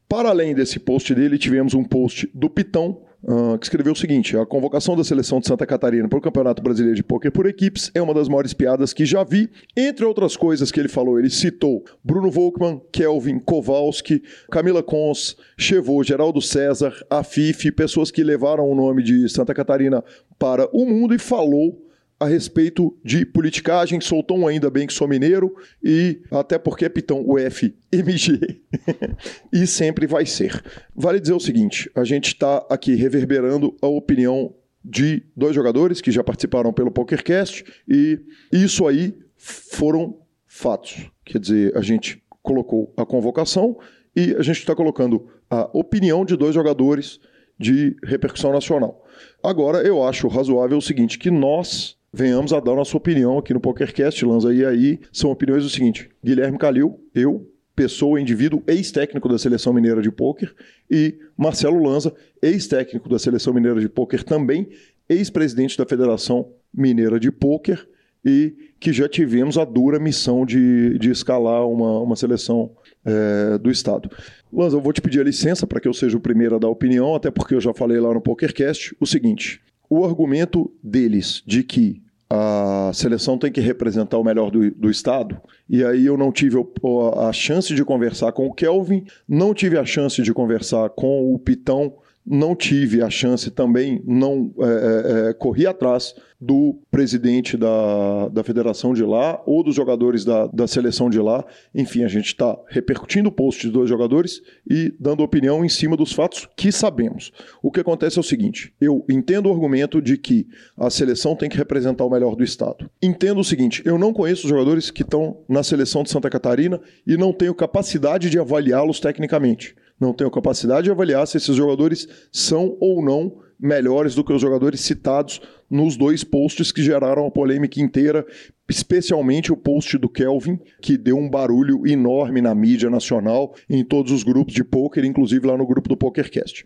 Para além desse post dele, tivemos um post do Pitão, uh, que escreveu o seguinte: a convocação da seleção de Santa Catarina para o Campeonato Brasileiro de Pôquer por equipes é uma das maiores piadas que já vi. Entre outras coisas que ele falou, ele citou Bruno Volkmann, Kelvin Kowalski, Camila Cons, Chevaux, Geraldo César, Afif, pessoas que levaram o nome de Santa Catarina para o mundo e falou a respeito de politicagem, soltou um ainda bem que sou mineiro e até porque é pitão o FMG (laughs) e sempre vai ser. Vale dizer o seguinte, a gente está aqui reverberando a opinião de dois jogadores que já participaram pelo PokerCast e isso aí foram fatos. Quer dizer, a gente colocou a convocação e a gente está colocando a opinião de dois jogadores de repercussão nacional. Agora, eu acho razoável o seguinte, que nós venhamos a dar nossa opinião aqui no PokerCast, Lanza. E aí são opiniões do seguinte: Guilherme Calil, eu pessoa, indivíduo, ex-técnico da Seleção Mineira de Pôquer, e Marcelo Lanza, ex-técnico da Seleção Mineira de Pôquer também, ex-presidente da Federação Mineira de Pôquer, e que já tivemos a dura missão de, de escalar uma, uma seleção é, do Estado. Lanza, eu vou te pedir a licença para que eu seja o primeiro a dar opinião, até porque eu já falei lá no PokerCast o seguinte: o argumento deles de que a seleção tem que representar o melhor do, do Estado, e aí eu não tive a, a chance de conversar com o Kelvin, não tive a chance de conversar com o Pitão não tive a chance também, não é, é, é, corri atrás do presidente da, da federação de lá ou dos jogadores da, da seleção de lá. Enfim, a gente está repercutindo o post de dois jogadores e dando opinião em cima dos fatos que sabemos. O que acontece é o seguinte: eu entendo o argumento de que a seleção tem que representar o melhor do Estado. Entendo o seguinte: eu não conheço os jogadores que estão na seleção de Santa Catarina e não tenho capacidade de avaliá-los tecnicamente não tenho capacidade de avaliar se esses jogadores são ou não melhores do que os jogadores citados nos dois posts que geraram a polêmica inteira, especialmente o post do Kelvin, que deu um barulho enorme na mídia nacional, em todos os grupos de poker, inclusive lá no grupo do PokerCast.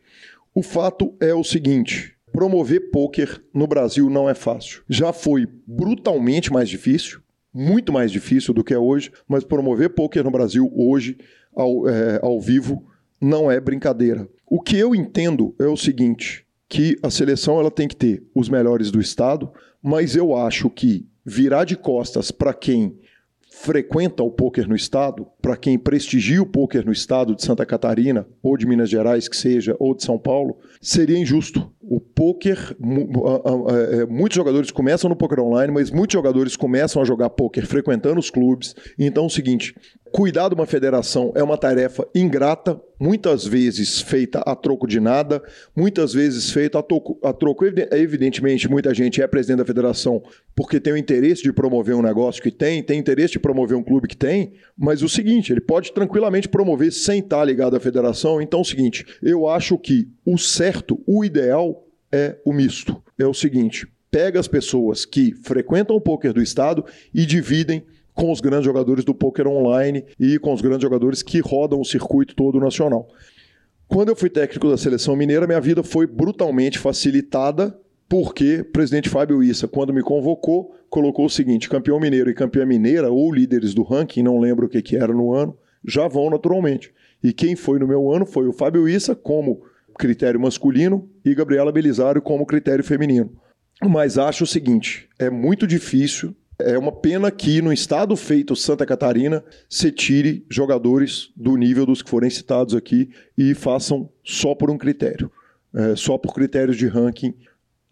O fato é o seguinte: promover poker no Brasil não é fácil. Já foi brutalmente mais difícil, muito mais difícil do que é hoje, mas promover poker no Brasil hoje, ao, é, ao vivo, não é brincadeira. O que eu entendo é o seguinte, que a seleção ela tem que ter os melhores do estado, mas eu acho que virar de costas para quem frequenta o poker no estado, para quem prestigia o poker no estado de Santa Catarina, ou de Minas Gerais, que seja, ou de São Paulo, seria injusto. O poker, é, muitos jogadores começam no poker online, mas muitos jogadores começam a jogar poker frequentando os clubes. Então é o seguinte: cuidar de uma federação é uma tarefa ingrata, muitas vezes feita a troco de nada, muitas vezes feita a, troco. A troco. Evidentemente, muita gente é presidente da federação porque tem o interesse de promover um negócio que tem, tem interesse de promover um clube que tem, mas o seguinte, ele pode tranquilamente promover sem estar ligado à federação. Então é o seguinte, eu acho que o certo, o ideal é o misto. É o seguinte, pega as pessoas que frequentam o poker do estado e dividem com os grandes jogadores do poker online e com os grandes jogadores que rodam o circuito todo nacional. Quando eu fui técnico da seleção mineira, minha vida foi brutalmente facilitada porque o presidente Fábio Issa, quando me convocou, colocou o seguinte: campeão mineiro e campeã mineira, ou líderes do ranking, não lembro o que, que era no ano, já vão naturalmente. E quem foi no meu ano foi o Fábio Issa como critério masculino e Gabriela Belisário como critério feminino. Mas acho o seguinte: é muito difícil, é uma pena que no estado feito Santa Catarina se tire jogadores do nível dos que forem citados aqui e façam só por um critério. É, só por critérios de ranking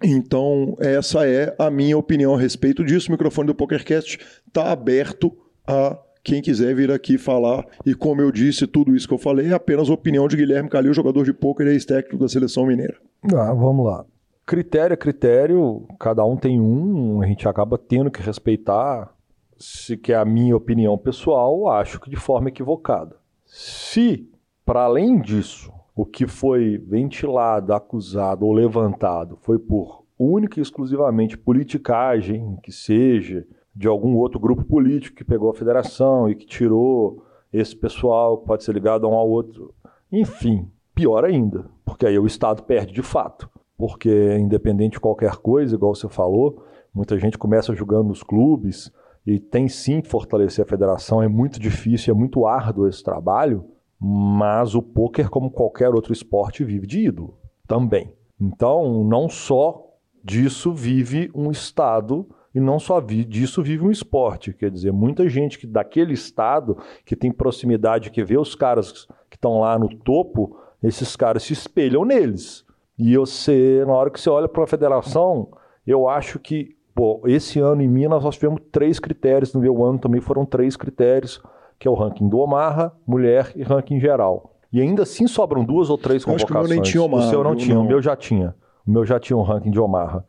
então, essa é a minha opinião a respeito disso. O microfone do PokerCast está aberto a quem quiser vir aqui falar. E como eu disse, tudo isso que eu falei é apenas opinião de Guilherme Calil, jogador de poker e ex-técnico da seleção mineira. Ah, vamos lá. Critério é critério, cada um tem um, a gente acaba tendo que respeitar. Se que é a minha opinião pessoal, acho que de forma equivocada. Se, para além disso, o que foi ventilado, acusado ou levantado foi por única e exclusivamente politicagem, que seja de algum outro grupo político que pegou a federação e que tirou esse pessoal que pode ser ligado a um ao outro. Enfim, pior ainda, porque aí o Estado perde de fato. Porque, independente de qualquer coisa, igual você falou, muita gente começa jogando nos clubes e tem sim que fortalecer a federação. É muito difícil, é muito árduo esse trabalho mas o poker, como qualquer outro esporte, vive de ídolo também. Então, não só disso vive um estado e não só vi, disso vive um esporte. Quer dizer, muita gente que daquele estado, que tem proximidade, que vê os caras que estão lá no topo, esses caras se espelham neles. E você, na hora que você olha para a federação, eu acho que, pô, esse ano em Minas nós tivemos três critérios, no meu ano também foram três critérios que é o ranking do Omaha, mulher e ranking geral. E ainda assim sobram duas ou três convocações. acho que o meu nem tinha Omaha. O seu não tinha, não. o meu já tinha. O meu já tinha um ranking de Omaha.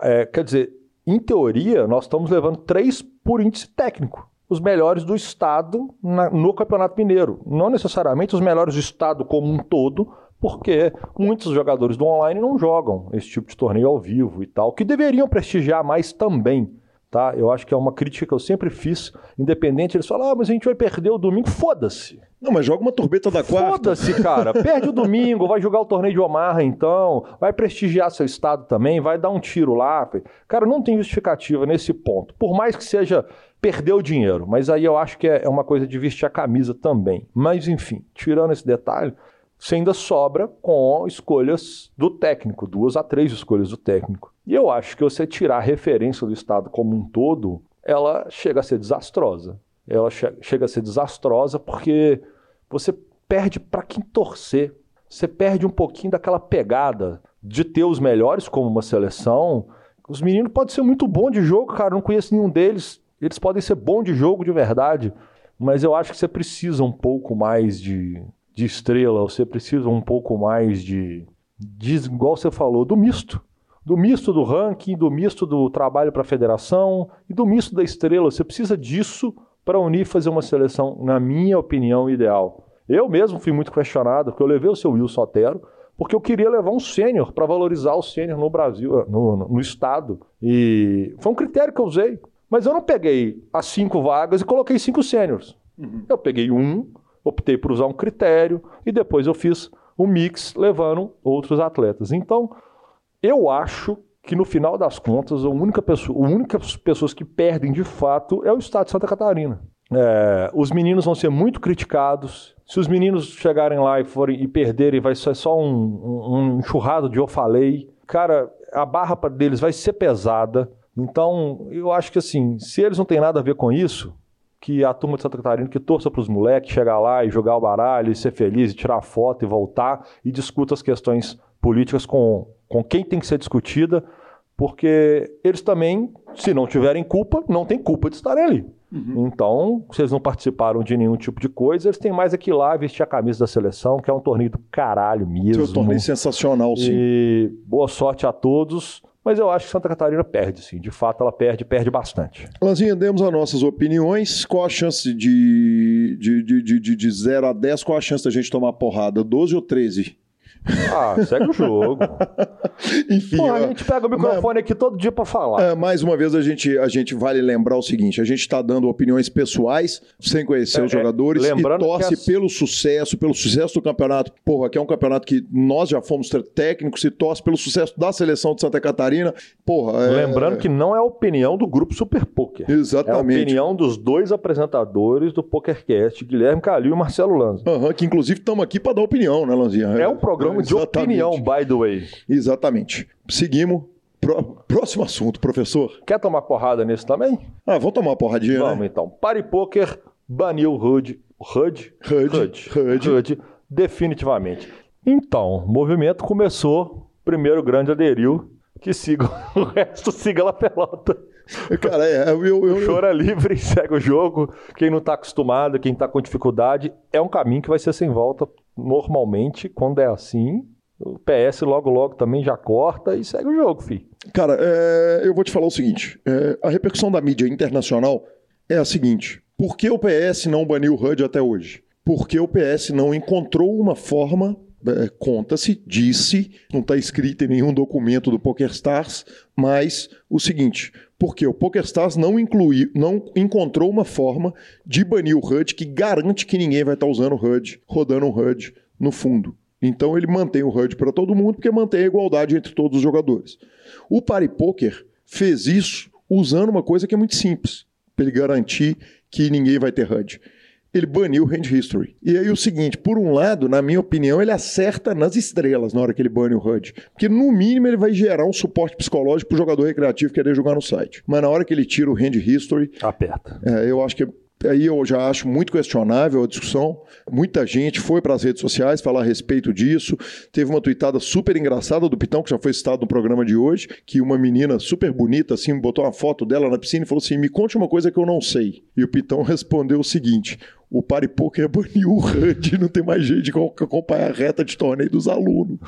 É, quer dizer, em teoria, nós estamos levando três por índice técnico. Os melhores do estado na, no Campeonato Mineiro. Não necessariamente os melhores do estado como um todo, porque muitos jogadores do online não jogam esse tipo de torneio ao vivo e tal, que deveriam prestigiar mais também. Tá? Eu acho que é uma crítica que eu sempre fiz, independente. Eles falam, ah, mas a gente vai perder o domingo. Foda-se. Não, mas joga uma turbeta da quarta. Foda-se, cara. Perde o domingo, vai jogar o torneio de Omaha, então. Vai prestigiar seu estado também, vai dar um tiro lá. Cara, não tem justificativa nesse ponto. Por mais que seja perder o dinheiro, mas aí eu acho que é, é uma coisa de vestir a camisa também. Mas enfim, tirando esse detalhe, você ainda sobra com escolhas do técnico, duas a três escolhas do técnico. E eu acho que você tirar a referência do Estado como um todo, ela chega a ser desastrosa. Ela che chega a ser desastrosa porque você perde para quem torcer. Você perde um pouquinho daquela pegada de ter os melhores como uma seleção. Os meninos podem ser muito bons de jogo, cara. Não conheço nenhum deles. Eles podem ser bons de jogo de verdade. Mas eu acho que você precisa um pouco mais de de estrela, você precisa um pouco mais de, de igual você falou, do misto. Do misto do ranking, do misto do trabalho para a federação e do misto da estrela. Você precisa disso para unir e fazer uma seleção, na minha opinião, ideal. Eu mesmo fui muito questionado, porque eu levei o seu Wilson Otero, porque eu queria levar um sênior para valorizar o sênior no Brasil, no, no, no, estado. E foi um critério que eu usei. Mas eu não peguei as cinco vagas e coloquei cinco sêniors. Uhum. Eu peguei um, optei por usar um critério e depois eu fiz um mix levando outros atletas. Então, eu acho que no final das contas, a única pessoa, a única pessoas que perdem de fato é o estado de Santa Catarina. É, os meninos vão ser muito criticados. Se os meninos chegarem lá e forem e perderem, vai ser só um, um, um enxurrado de eu falei. Cara, a barra deles vai ser pesada. Então, eu acho que assim, se eles não têm nada a ver com isso, que a turma de Santa Catarina que torça para os moleques chegar lá e jogar o baralho e ser feliz e tirar foto e voltar e discuta as questões políticas com, com quem tem que ser discutida, porque eles também, se não tiverem culpa, não tem culpa de estarem ali. Uhum. Então, se eles não participaram de nenhum tipo de coisa, eles têm mais aqui lá vestir a camisa da seleção, que é um torneio do caralho mesmo. É um torneio sensacional, sim. E boa sorte a todos. Mas eu acho que Santa Catarina perde, sim. De fato, ela perde, perde bastante. Lanzinha, demos as nossas opiniões. Qual a chance de, de, de, de, de 0 a 10? Qual a chance da gente tomar porrada? 12 ou 13? Ah, segue o jogo. (laughs) Enfim. Pô, a gente pega o microfone aqui todo dia para falar. É, mais uma vez, a gente, a gente vale lembrar o seguinte: a gente está dando opiniões pessoais, sem conhecer é, os é, jogadores, é, e torce as... pelo sucesso, pelo sucesso do campeonato. Porra, que é um campeonato que nós já fomos técnicos e torce pelo sucesso da seleção de Santa Catarina. Porra. É... Lembrando que não é a opinião do grupo Super Poker. Exatamente. É a opinião dos dois apresentadores do PokerCast, Guilherme Calil e Marcelo Lanza. Uhum, que inclusive estamos aqui para dar opinião, né, Lanzinha? É um programa programa de opinião, by the way. Exatamente. Seguimos. próximo assunto, professor. Quer tomar porrada nisso também? Ah, vamos tomar uma porradinha, Vamos né? então. Pari Poker baniu HUD. HUD? HUD. HUD. HUD. Definitivamente. Então, o movimento começou, primeiro grande aderiu, que siga (laughs) o resto, siga a pelota. Cara, é, eu, eu, eu... Chora livre, (laughs) segue o jogo. Quem não está acostumado, quem está com dificuldade, é um caminho que vai ser sem volta. Normalmente, quando é assim, o PS logo logo também já corta e segue o jogo, fi. Cara, é, eu vou te falar o seguinte: é, a repercussão da mídia internacional é a seguinte: por que o PS não baniu o HUD até hoje? Porque o PS não encontrou uma forma é, conta-se, disse, não está escrito em nenhum documento do PokerStars, mas o seguinte, porque o PokerStars não, inclui, não encontrou uma forma de banir o HUD que garante que ninguém vai estar usando o HUD, rodando o HUD no fundo. Então ele mantém o HUD para todo mundo porque mantém a igualdade entre todos os jogadores. O PariPoker fez isso usando uma coisa que é muito simples, para ele garantir que ninguém vai ter HUD ele baniu o Hand History. E aí o seguinte, por um lado, na minha opinião, ele acerta nas estrelas na hora que ele bane o HUD. Porque no mínimo ele vai gerar um suporte psicológico pro jogador recreativo querer jogar no site. Mas na hora que ele tira o Hand History... Aperta. É, eu acho que aí eu já acho muito questionável a discussão. Muita gente foi para as redes sociais falar a respeito disso. Teve uma tweetada super engraçada do Pitão, que já foi citado no programa de hoje, que uma menina super bonita, assim, botou uma foto dela na piscina e falou assim: me conte uma coisa que eu não sei. E o Pitão (laughs) respondeu o seguinte: o Party Poker baniu o HUD, não tem mais jeito de acompanhar a reta de torneio dos alunos.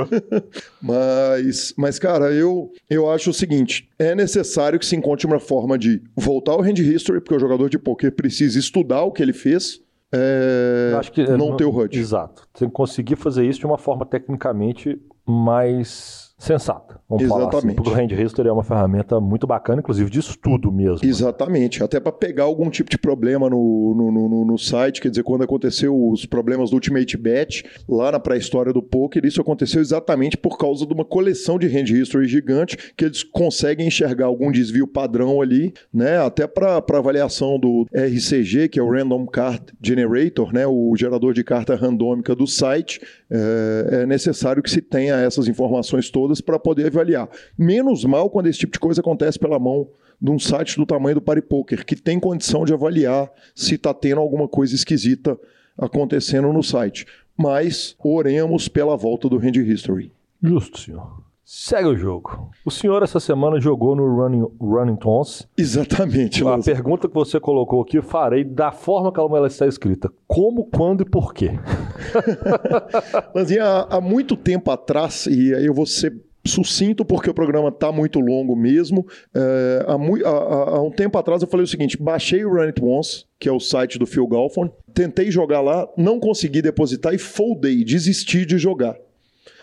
(laughs) mas, mas, cara, eu, eu acho o seguinte: é necessário que se encontre uma forma de voltar ao hand history, porque o jogador de poker precisa estudar o que ele fez. É, acho que, não, não ter o HUD. Exato. Tem que conseguir fazer isso de uma forma tecnicamente mais sensata. Vamos Exatamente. falar assim, porque o Hand History é uma ferramenta muito bacana, inclusive de estudo mesmo. Exatamente, até para pegar algum tipo de problema no, no, no, no, site, quer dizer, quando aconteceu os problemas do Ultimate Bet, lá na pré-história do poker, isso aconteceu exatamente por causa de uma coleção de Hand History gigante, que eles conseguem enxergar algum desvio padrão ali, né, até para avaliação do RCG, que é o Random Card Generator, né, o gerador de carta randômica do site, é, é necessário que se tenha essas informações todas para poder avaliar. Menos mal quando esse tipo de coisa acontece pela mão de um site do tamanho do PariPoker, que tem condição de avaliar se está tendo alguma coisa esquisita acontecendo no site. Mas oremos pela volta do Hand History. Justo, senhor. Segue o jogo. O senhor essa semana jogou no Running, running Tons. Exatamente. A pergunta que você colocou aqui, eu farei da forma como ela está escrita. Como, quando e por quê? (laughs) Lanzinha, há, há muito tempo atrás, e aí eu vou ser sucinto porque o programa está muito longo mesmo. É, há, há, há, um tempo atrás eu falei o seguinte: baixei o Run It Once, que é o site do Phil Galfond, tentei jogar lá, não consegui depositar e foldei, desisti de jogar.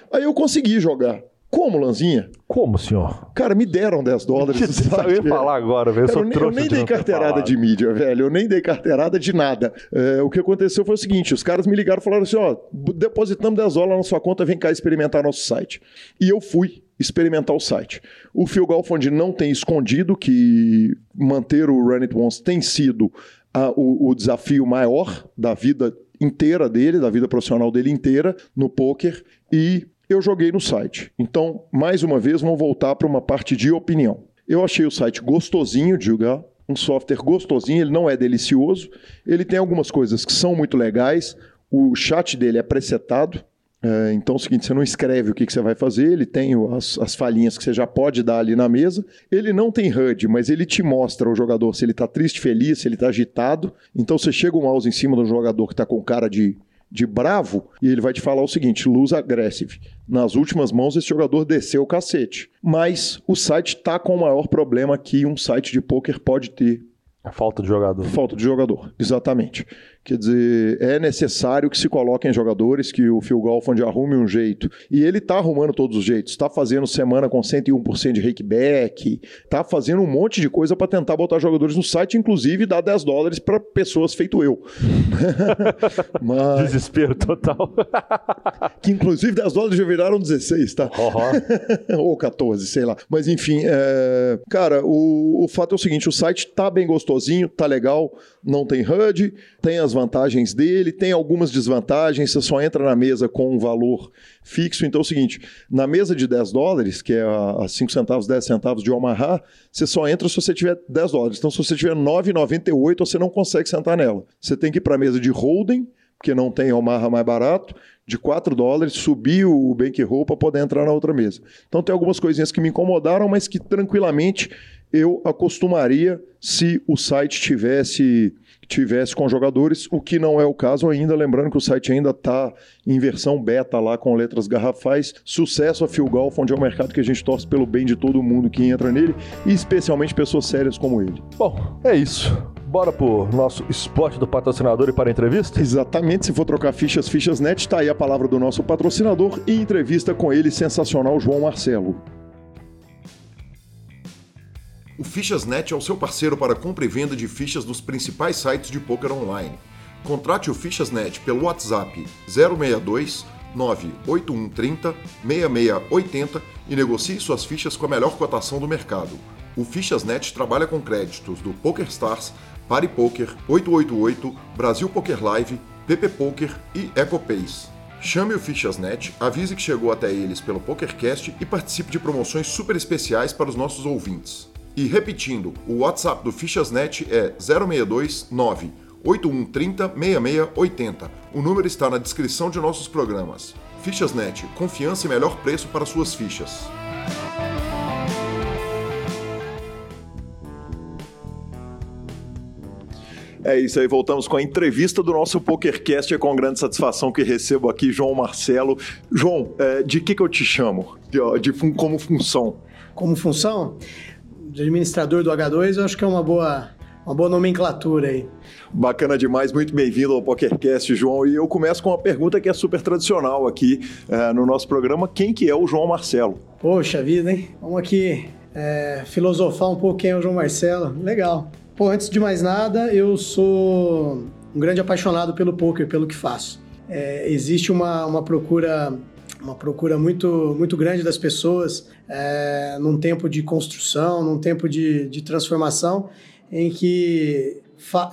Aí eu consegui jogar. Como, Lanzinha? Como, senhor? Cara, me deram 10 dólares. (laughs) Você ia falar agora, velho. Eu, eu, nem dei carteirada de mídia, velho. Eu nem dei carteirada de nada. É, o que aconteceu foi o seguinte: os caras me ligaram e falaram assim: ó, depositamos 10 dólares na sua conta, vem cá experimentar nosso site. E eu fui experimentar o site. O Phil Galfond não tem escondido que manter o Run It Once tem sido a, o, o desafio maior da vida inteira dele, da vida profissional dele inteira no poker. E eu joguei no site. Então, mais uma vez, vamos voltar para uma parte de opinião. Eu achei o site gostosinho de jogar, um software gostosinho, ele não é delicioso, ele tem algumas coisas que são muito legais, o chat dele é presetado, é, então é o seguinte, você não escreve o que, que você vai fazer, ele tem as, as falhinhas que você já pode dar ali na mesa. Ele não tem HUD, mas ele te mostra o jogador se ele está triste, feliz, se ele está agitado. Então você chega o mouse em cima do jogador que está com cara de, de bravo e ele vai te falar o seguinte: lose aggressive. Nas últimas mãos, esse jogador desceu o cacete. Mas o site está com o maior problema que um site de poker pode ter. A falta de jogador. Falta de jogador, exatamente. Quer dizer, é necessário que se coloquem jogadores, que o Phil Golfond arrume um jeito. E ele está arrumando todos os jeitos. Está fazendo semana com 101% de rakeback, está fazendo um monte de coisa para tentar botar jogadores no site, inclusive dar 10 dólares para pessoas feito eu. (laughs) Mas... Desespero total. (laughs) que inclusive 10 dólares já viraram 16, tá? Uhum. (laughs) Ou 14, sei lá. Mas enfim, é... cara, o, o fato é o seguinte: o site tá bem gostosinho, tá legal, não tem HUD, tem as vantagens dele, tem algumas desvantagens, você só entra na mesa com um valor fixo. Então é o seguinte, na mesa de 10 dólares, que é a 5 centavos, 10 centavos de Omaha, você só entra se você tiver 10 dólares. Então se você tiver 9,98, você não consegue sentar nela. Você tem que ir para a mesa de holding, porque não tem Omaha mais barato, de 4 dólares, subir o bankroll para poder entrar na outra mesa. Então tem algumas coisinhas que me incomodaram, mas que tranquilamente eu acostumaria se o site tivesse tivesse com jogadores, o que não é o caso ainda, lembrando que o site ainda está em versão beta lá com letras garrafais. Sucesso a Phil Golf, onde é um mercado que a gente torce pelo bem de todo mundo que entra nele, e especialmente pessoas sérias como ele. Bom, é isso. Bora pro nosso spot do patrocinador e para a entrevista? Exatamente, se for trocar fichas, fichas net, tá aí a palavra do nosso patrocinador e entrevista com ele, sensacional, João Marcelo. O Fichas.net é o seu parceiro para compra e venda de fichas dos principais sites de poker online. Contrate o Fichas.net pelo WhatsApp 062 98130 6680 e negocie suas fichas com a melhor cotação do mercado. O Fichas.net trabalha com créditos do PokerStars, PariPoker, 888, Brasil Poker Live, PP Poker e EcoPace. Chame o Fichas.net, avise que chegou até eles pelo PokerCast e participe de promoções super especiais para os nossos ouvintes. E repetindo, o WhatsApp do Fichasnet é 062 9 8130 6680. O número está na descrição de nossos programas. Fichasnet, confiança e melhor preço para suas fichas. É isso aí, voltamos com a entrevista do nosso PokerCast. É com grande satisfação que recebo aqui João Marcelo. João, é, de que, que eu te chamo? De, de, como função? Como função? De administrador do H2, eu acho que é uma boa uma boa nomenclatura aí. Bacana demais, muito bem-vindo ao PokerCast, João. E eu começo com uma pergunta que é super tradicional aqui uh, no nosso programa: quem que é o João Marcelo? Poxa vida, hein? Vamos aqui é, filosofar um pouco quem é o João Marcelo. Legal. Pô, antes de mais nada, eu sou um grande apaixonado pelo poker, pelo que faço. É, existe uma, uma procura uma procura muito, muito grande das pessoas é, num tempo de construção, num tempo de, de transformação, em que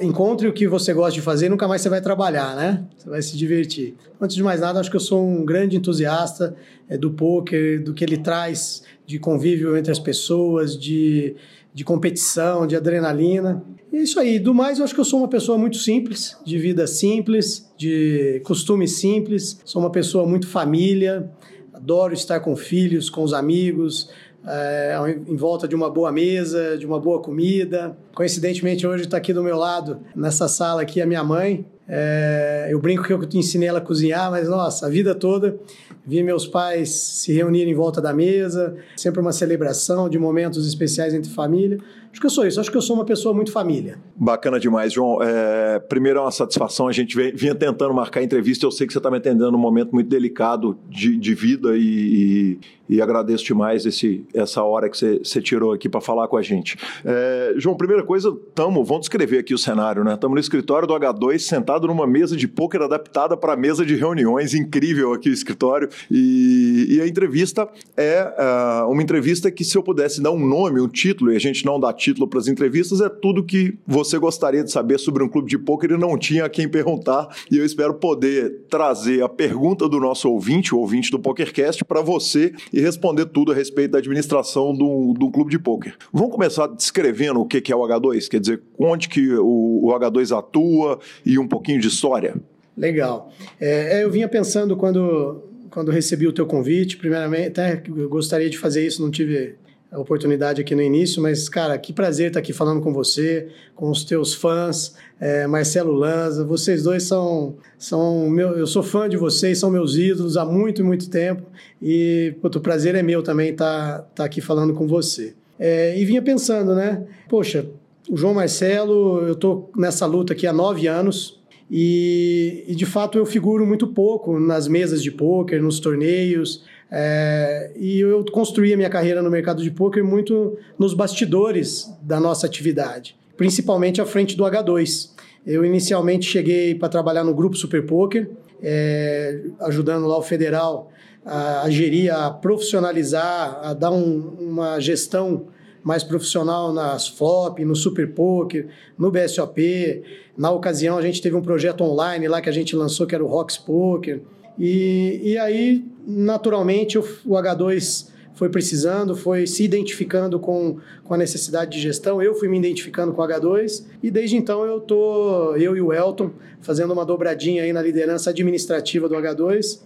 encontre o que você gosta de fazer e nunca mais você vai trabalhar, né? Você vai se divertir. Antes de mais nada, acho que eu sou um grande entusiasta é, do poker, do que ele traz de convívio entre as pessoas, de, de competição, de adrenalina. É isso aí. Do mais, eu acho que eu sou uma pessoa muito simples, de vida simples, de costumes simples. Sou uma pessoa muito família, adoro estar com filhos, com os amigos, é, em volta de uma boa mesa, de uma boa comida. Coincidentemente, hoje está aqui do meu lado, nessa sala aqui, a minha mãe. É, eu brinco que eu ensinei ela a cozinhar, mas nossa, a vida toda vi meus pais se reunirem em volta da mesa, sempre uma celebração de momentos especiais entre família. Acho que eu sou isso, acho que eu sou uma pessoa muito família. Bacana demais, João. É, primeiro é uma satisfação, a gente vinha tentando marcar a entrevista, eu sei que você está me atendendo num momento muito delicado de, de vida e, e, e, agradeço demais esse, essa hora que você, você tirou aqui para falar com a gente. É, João, primeira coisa, tamo, vamos descrever aqui o cenário, né? Estamos no escritório do H2, sentado numa mesa de pôquer adaptada para mesa de reuniões, incrível aqui o escritório, e, e a entrevista é uh, uma entrevista que se eu pudesse dar um nome, um título, e a gente não dá título para as entrevistas, é tudo que você gostaria de saber sobre um clube de pôquer e não tinha a quem perguntar. E eu espero poder trazer a pergunta do nosso ouvinte, o ouvinte do PokerCast, para você e responder tudo a respeito da administração do, do clube de pôquer. Vamos começar descrevendo o que é o H2, quer dizer, onde que o, o H2 atua e um pouquinho de história. Legal. É, eu vinha pensando quando, quando recebi o teu convite, primeiramente, até gostaria de fazer isso, não tive a oportunidade aqui no início, mas, cara, que prazer estar aqui falando com você, com os teus fãs, é, Marcelo Lanza, vocês dois são, são meu, eu sou fã de vocês, são meus ídolos há muito, muito tempo, e puto, o prazer é meu também estar, estar aqui falando com você. É, e vinha pensando, né, poxa, o João Marcelo, eu estou nessa luta aqui há nove anos, e, e, de fato eu figuro muito pouco nas mesas de pôquer, nos torneios, é, e eu construí a minha carreira no mercado de poker muito nos bastidores da nossa atividade, principalmente à frente do H2. Eu inicialmente cheguei para trabalhar no grupo Super Poker, é, ajudando lá o federal a, a, gerir, a profissionalizar, a dar um, uma gestão mais profissional nas FLOP, no Super Poker, no BSOP. Na ocasião, a gente teve um projeto online lá que a gente lançou, que era o Rocks Poker. E, e aí, naturalmente, o, o H2 foi precisando, foi se identificando com, com a necessidade de gestão. Eu fui me identificando com o H2 e desde então eu tô, eu e o Elton, fazendo uma dobradinha aí na liderança administrativa do H2.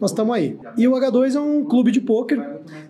Nós estamos aí. E o H2 é um clube de pôquer,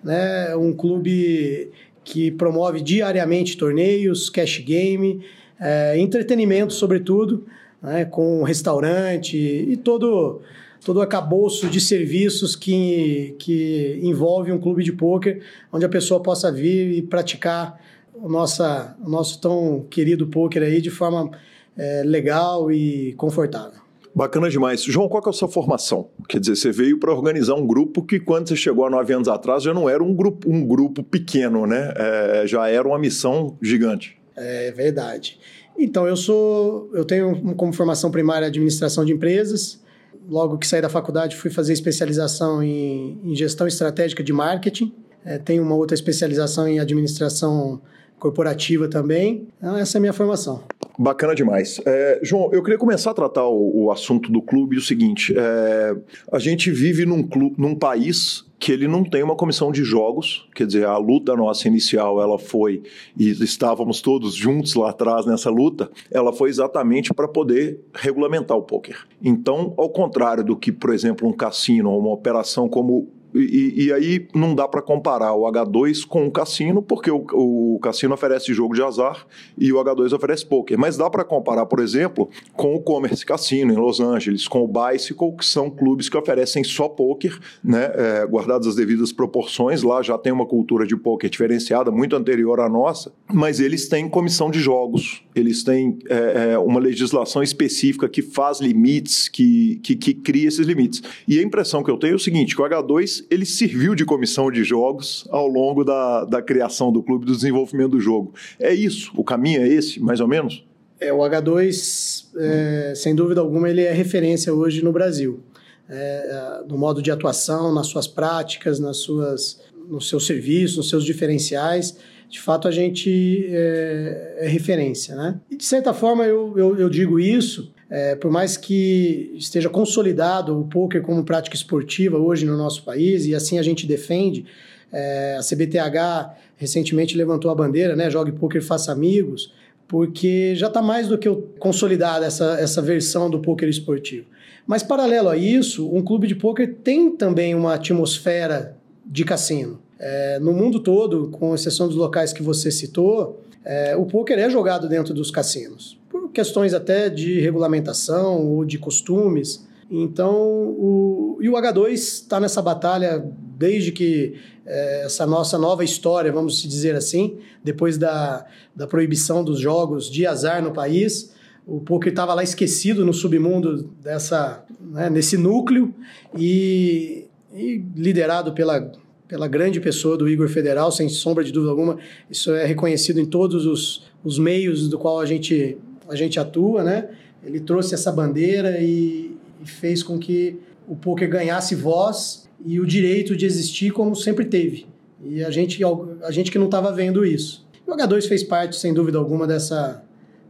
né? Um clube que promove diariamente torneios, cash game, é, entretenimento, sobretudo, né? com restaurante e todo todo o acabouço de serviços que, que envolve um clube de pôquer, onde a pessoa possa vir e praticar o, nossa, o nosso tão querido pôquer aí de forma é, legal e confortável. Bacana demais. João, qual é a sua formação? Quer dizer, você veio para organizar um grupo que, quando você chegou há nove anos atrás, já não era um grupo, um grupo pequeno, né? É, já era uma missão gigante. É verdade. Então, eu sou, eu tenho como formação primária administração de empresas, logo que saí da faculdade, fui fazer especialização em, em gestão estratégica de marketing. É, tenho uma outra especialização em administração corporativa também. Então, essa é a minha formação. Bacana demais. É, João, eu queria começar a tratar o, o assunto do clube o seguinte: é, a gente vive num, clube, num país que ele não tem uma comissão de jogos, quer dizer, a luta nossa inicial, ela foi, e estávamos todos juntos lá atrás nessa luta, ela foi exatamente para poder regulamentar o poker. Então, ao contrário do que, por exemplo, um cassino ou uma operação como e, e aí não dá para comparar o H2 com o cassino, porque o, o, cassino oferece jogo de azar e o H2 oferece poker. Mas dá para comparar, por exemplo, com o Commerce Cassino em Los Angeles, com o Bicycle, que são clubes que oferecem só poker, né, é, guardadas as devidas proporções. Lá já tem uma cultura de poker diferenciada, muito anterior à nossa, mas eles têm comissão de jogos, eles têm é, é, uma legislação específica que faz limites, que, que, que cria esses limites. E a impressão que eu tenho é o seguinte, que o H2 ele serviu de comissão de jogos ao longo da, da criação do clube, do desenvolvimento do jogo. É isso? O caminho é esse, mais ou menos? É, o H2, é, sem dúvida alguma, ele é referência hoje no Brasil. É, no modo de atuação, nas suas práticas, nas suas, nos seus serviços, nos seus diferenciais. De fato, a gente é, é referência. Né? E, de certa forma, eu, eu, eu digo isso é, por mais que esteja consolidado o poker como prática esportiva hoje no nosso país, e assim a gente defende, é, a CBTH recentemente levantou a bandeira, né? Jogue poker, faça amigos, porque já está mais do que consolidada essa, essa versão do poker esportivo. Mas, paralelo a isso, um clube de poker tem também uma atmosfera de cassino. É, no mundo todo, com exceção dos locais que você citou, é, o poker é jogado dentro dos cassinos questões até de regulamentação ou de costumes. Então, o, e o H2 está nessa batalha desde que é, essa nossa nova história, vamos dizer assim, depois da, da proibição dos jogos de azar no país, o poker estava lá esquecido no submundo dessa, né, nesse núcleo e, e liderado pela pela grande pessoa do Igor Federal, sem sombra de dúvida alguma. Isso é reconhecido em todos os, os meios do qual a gente a gente atua, né? Ele trouxe essa bandeira e, e fez com que o poker ganhasse voz e o direito de existir como sempre teve. E a gente, a gente que não estava vendo isso. O H2 fez parte, sem dúvida alguma, dessa,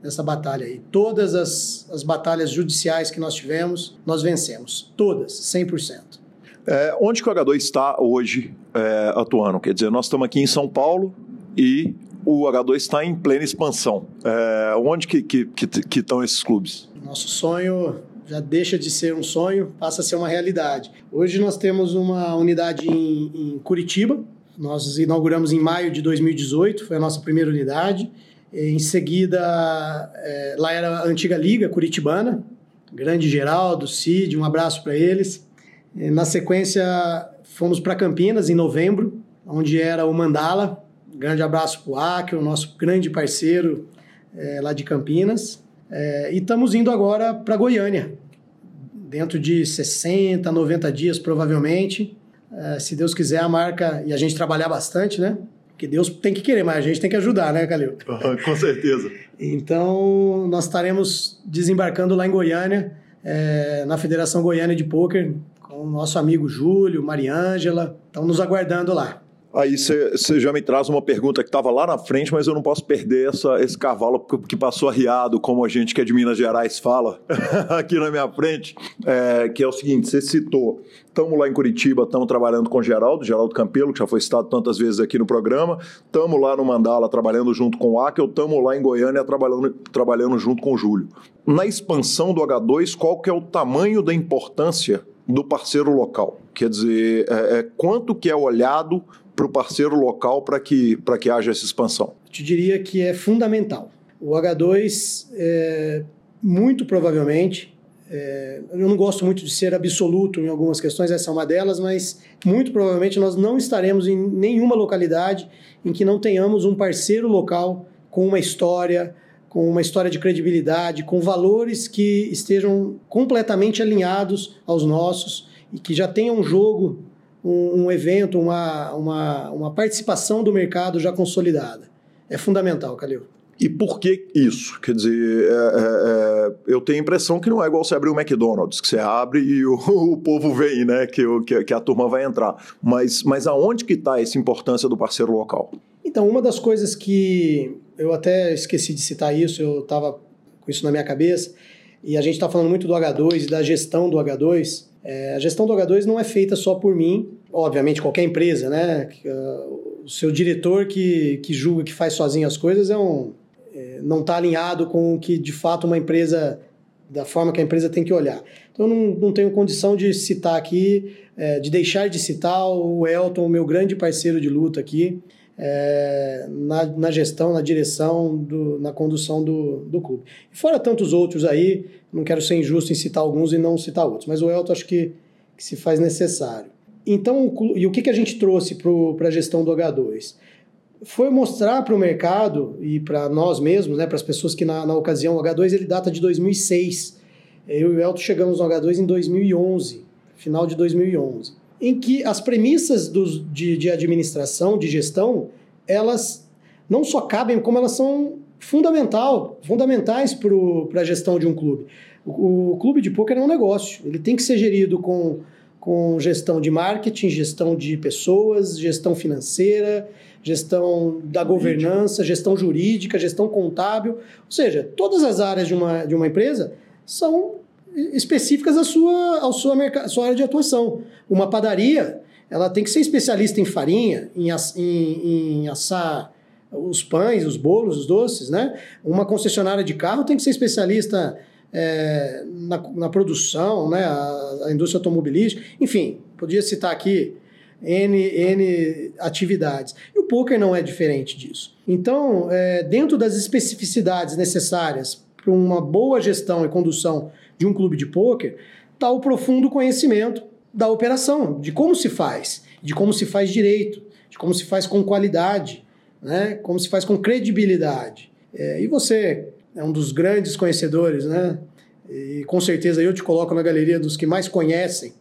dessa batalha aí. Todas as, as batalhas judiciais que nós tivemos, nós vencemos. Todas, 100%. É, onde que o H2 está hoje é, atuando? Quer dizer, nós estamos aqui em São Paulo e o H2 está em plena expansão. É, onde que, que, que, que estão esses clubes? Nosso sonho já deixa de ser um sonho, passa a ser uma realidade. Hoje nós temos uma unidade em, em Curitiba, nós inauguramos em maio de 2018, foi a nossa primeira unidade. Em seguida, é, lá era a antiga Liga Curitibana, grande Geraldo, Cid, um abraço para eles. E, na sequência, fomos para Campinas em novembro, onde era o Mandala, Grande abraço para o Acre, o nosso grande parceiro é, lá de Campinas. É, e estamos indo agora para Goiânia, dentro de 60, 90 dias provavelmente. É, se Deus quiser, a marca. E a gente trabalhar bastante, né? Porque Deus tem que querer, mas a gente tem que ajudar, né, Calil? (laughs) Com certeza. então, nós estaremos desembarcando lá em Goiânia, é, na Federação Goiânia de Pôquer, com o nosso amigo Júlio, Mariângela. Estão nos aguardando lá. Aí você já me traz uma pergunta que estava lá na frente, mas eu não posso perder essa, esse cavalo que passou arriado, como a gente que é de Minas Gerais fala, (laughs) aqui na minha frente, é, que é o seguinte, você citou, estamos lá em Curitiba, estamos trabalhando com Geraldo, Geraldo Campelo, que já foi citado tantas vezes aqui no programa, estamos lá no Mandala trabalhando junto com o Akel, estamos lá em Goiânia trabalhando, trabalhando junto com o Júlio. Na expansão do H2, qual que é o tamanho da importância do parceiro local? Quer dizer, é, é, quanto que é olhado para o parceiro local para que, que haja essa expansão? Eu te diria que é fundamental. O H2, é, muito provavelmente, é, eu não gosto muito de ser absoluto em algumas questões, essa é uma delas, mas muito provavelmente nós não estaremos em nenhuma localidade em que não tenhamos um parceiro local com uma história, com uma história de credibilidade, com valores que estejam completamente alinhados aos nossos e que já tenham um jogo um, um evento, uma, uma, uma participação do mercado já consolidada. É fundamental, Calil. E por que isso? Quer dizer, é, é, é, eu tenho a impressão que não é igual você abrir o McDonald's, que você abre e o, (laughs) o povo vem, né? Que, que, que, a turma vai entrar. Mas, mas aonde que está essa importância do parceiro local? Então, uma das coisas que eu até esqueci de citar isso, eu estava com isso na minha cabeça, e a gente está falando muito do H2 e da gestão do H2. É, a gestão do H2 não é feita só por mim, obviamente qualquer empresa, né? Uh, o seu diretor que, que julga que faz sozinho as coisas é um, é, não está alinhado com o que de fato uma empresa da forma que a empresa tem que olhar. Então, eu não, não tenho condição de citar aqui, é, de deixar de citar o Elton, meu grande parceiro de luta aqui, é, na, na, gestão, na direção, do, na condução do, do clube. E fora tantos outros aí, não quero ser injusto em citar alguns e não citar outros, mas o Elton acho que, que se faz necessário. Então, e o que, que a gente trouxe para a gestão do H2? Foi mostrar para o mercado e para nós mesmos, né, para as pessoas que na, na ocasião o H2 ele data de 2006. Eu e o Elton chegamos no H2 em 2011, final de 2011, em que as premissas dos, de, de administração, de gestão, elas não só cabem, como elas são fundamental, fundamentais para a gestão de um clube. O, o clube de poker é um negócio, ele tem que ser gerido com com gestão de marketing, gestão de pessoas, gestão financeira, gestão da governança, gestão jurídica, gestão contábil. Ou seja, todas as áreas de uma, de uma empresa são específicas à sua, à sua, à sua área de atuação. Uma padaria, ela tem que ser especialista em farinha, em, em, em assar os pães, os bolos, os doces, né? Uma concessionária de carro tem que ser especialista é, na, na, produção, né, a, a, indústria automobilística, enfim, podia citar aqui N, N atividades. E o poker não é diferente disso. Então, é, dentro das especificidades necessárias para uma boa gestão e condução de um clube de poker, está o profundo conhecimento da operação, de como se faz, de como se faz direito, de como se faz com qualidade, né, como se faz com credibilidade. É, e você é um dos grandes conhecedores, né? E com certeza eu te coloco na galeria dos que mais conhecem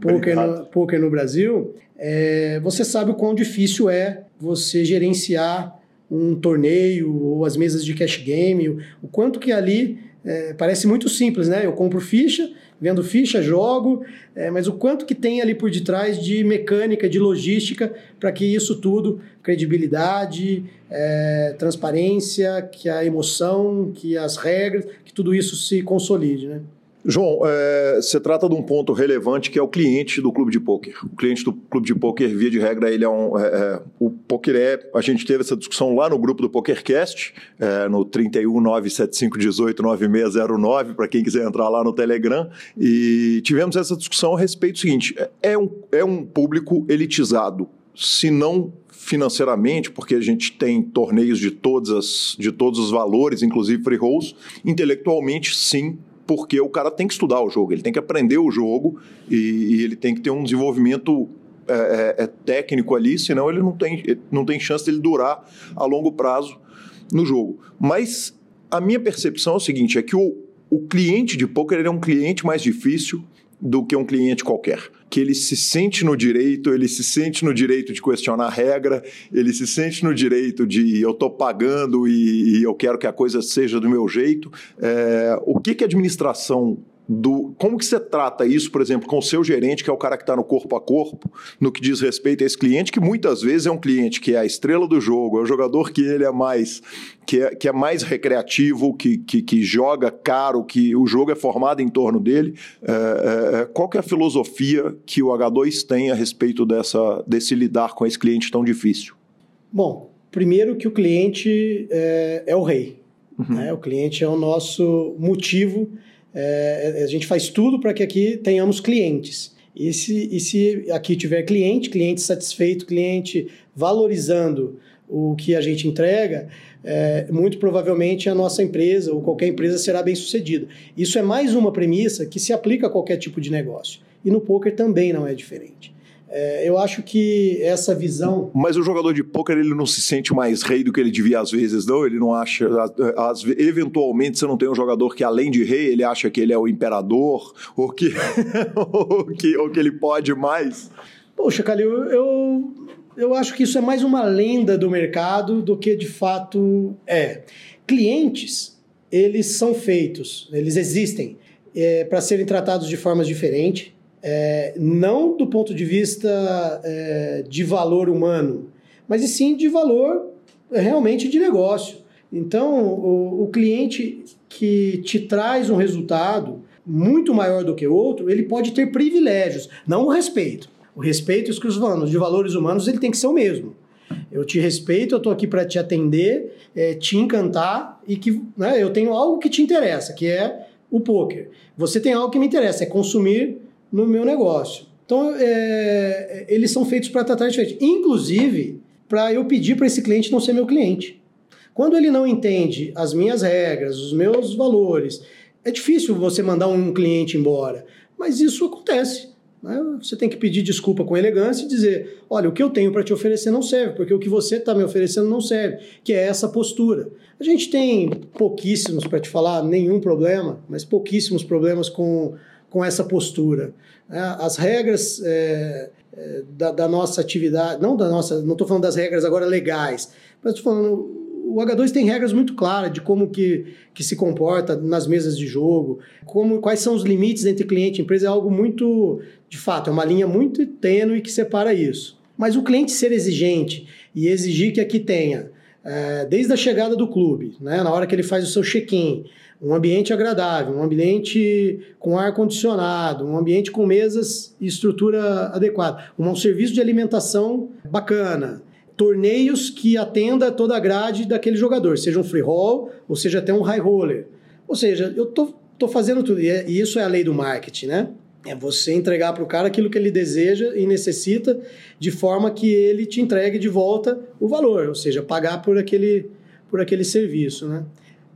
poker no, poker no Brasil. É, você sabe o quão difícil é você gerenciar um torneio ou as mesas de cash game, o quanto que ali é, parece muito simples, né? Eu compro ficha, vendo ficha, jogo, é, mas o quanto que tem ali por detrás de mecânica, de logística, para que isso tudo, credibilidade, é, transparência, que a emoção, que as regras, que tudo isso se consolide, né? João, é, você trata de um ponto relevante que é o cliente do clube de pôquer. O cliente do clube de pôquer, via de regra, ele é um. É, é, o pôquer é. A gente teve essa discussão lá no grupo do PokerCast, é, no 31975189609, para quem quiser entrar lá no Telegram. E tivemos essa discussão a respeito do seguinte: é um, é um público elitizado, se não financeiramente, porque a gente tem torneios de, todas as, de todos os valores, inclusive free rolls, intelectualmente, sim, porque o cara tem que estudar o jogo, ele tem que aprender o jogo e, e ele tem que ter um desenvolvimento é, é, é técnico ali, senão ele não tem, não tem chance de ele durar a longo prazo no jogo. Mas a minha percepção é o seguinte: é que o, o cliente de poker é um cliente mais difícil do que um cliente qualquer que ele se sente no direito, ele se sente no direito de questionar a regra, ele se sente no direito de eu estou pagando e, e, eu quero que a coisa seja do meu jeito. É, o que, que a administração do como que você trata isso, por exemplo, com o seu gerente, que é o cara que está no corpo a corpo, no que diz respeito a esse cliente, que muitas vezes é um cliente que é a estrela do jogo, é o jogador que ele é mais que é, que é mais recreativo, que, que, que joga caro, que o jogo é formado em torno dele. É, é, é qual que é a filosofia que o H2 tem a respeito dessa, desse lidar com esse cliente tão difícil? Bom, primeiro que o cliente é, é o rei. Uhum. Né? O cliente é o nosso motivo é, a gente faz tudo para que aqui tenhamos clientes. E se, e se aqui tiver cliente, cliente satisfeito, cliente valorizando o que a gente entrega, é, muito provavelmente a nossa empresa ou qualquer empresa será bem sucedida. Isso é mais uma premissa que se aplica a qualquer tipo de negócio. E no poker também não é diferente. É, eu acho que essa visão. Mas o jogador de pôquer ele não se sente mais rei do que ele devia às vezes, não? Ele não acha. Eventualmente você não tem um jogador que, além de rei, ele acha que ele é o imperador, ou que, (laughs) ou que, ou que ele pode mais. Poxa, Calil, eu, eu acho que isso é mais uma lenda do mercado do que de fato é. Clientes, eles são feitos, eles existem é, para serem tratados de formas diferentes é, não do ponto de vista é, de valor humano, mas e sim de valor é, realmente de negócio. Então, o, o cliente que te traz um resultado muito maior do que outro, ele pode ter privilégios, não o respeito. O respeito exclusivo de valores humanos ele tem que ser o mesmo. Eu te respeito, eu estou aqui para te atender, é, te encantar e que né, eu tenho algo que te interessa, que é o poker. Você tem algo que me interessa, é consumir no meu negócio. Então, é, eles são feitos para tratar diferente. Inclusive, para eu pedir para esse cliente não ser meu cliente. Quando ele não entende as minhas regras, os meus valores, é difícil você mandar um cliente embora. Mas isso acontece. Né? Você tem que pedir desculpa com elegância e dizer: olha, o que eu tenho para te oferecer não serve, porque o que você está me oferecendo não serve, que é essa postura. A gente tem pouquíssimos, para te falar, nenhum problema, mas pouquíssimos problemas com, com essa postura. Né? As regras é, é, da, da, nossa atividade, não da nossa, não estou falando das regras agora legais, mas estou falando o H2 tem regras muito claras de como que, que se comporta nas mesas de jogo, como quais são os limites entre cliente e empresa, é algo muito, de fato, é uma linha muito tênue que separa isso. Mas o cliente ser exigente e exigir que aqui tenha, é, desde a chegada do clube, né, na hora que ele faz o seu check-in, um ambiente agradável, um ambiente com ar condicionado, um ambiente com mesas e estrutura adequada, um serviço de alimentação bacana, torneios que atenda toda a grade daquele jogador, seja um free roll ou seja até um high roller. Ou seja, eu tô, tô fazendo tudo, e, é, e isso é a lei do marketing, né? É você entregar para o cara aquilo que ele deseja e necessita, de forma que ele te entregue de volta o valor, ou seja, pagar por aquele, por aquele serviço, né?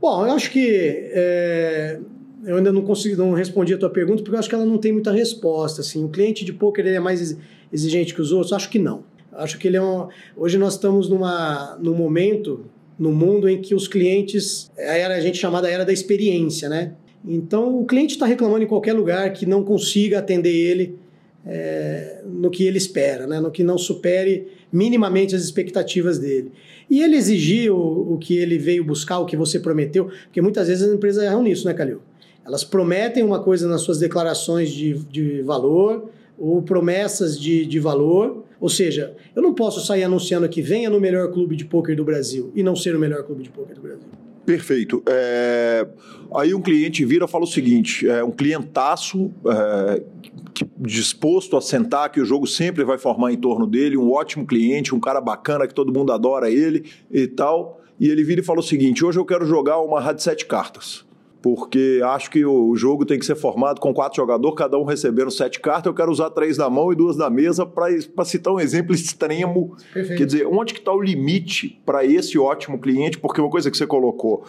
Bom, eu acho que é, eu ainda não consegui, não respondi a tua pergunta porque eu acho que ela não tem muita resposta. Assim, o cliente de poker é mais exigente que os outros? Acho que não. Acho que ele é um... Hoje nós estamos numa, num momento no mundo em que os clientes... A era a gente chamada era da experiência, né? Então, o cliente está reclamando em qualquer lugar que não consiga atender ele é, no que ele espera, né? no que não supere minimamente as expectativas dele. E ele exigir o, o que ele veio buscar, o que você prometeu, porque muitas vezes as empresas erram nisso, né, Calil? Elas prometem uma coisa nas suas declarações de, de valor ou promessas de, de valor, ou seja, eu não posso sair anunciando que venha no melhor clube de pôquer do Brasil e não ser o melhor clube de pôquer do Brasil. Perfeito. É... Aí um cliente vira e fala o seguinte: é um clientaço é... disposto a sentar, que o jogo sempre vai formar em torno dele, um ótimo cliente, um cara bacana que todo mundo adora ele e tal. E ele vira e fala o seguinte: hoje eu quero jogar uma rádio sete cartas porque acho que o jogo tem que ser formado com quatro jogadores, cada um recebendo sete cartas. Eu quero usar três na mão e duas na mesa para citar um exemplo extremo. Perfeito. Quer dizer, onde que está o limite para esse ótimo cliente? Porque uma coisa que você colocou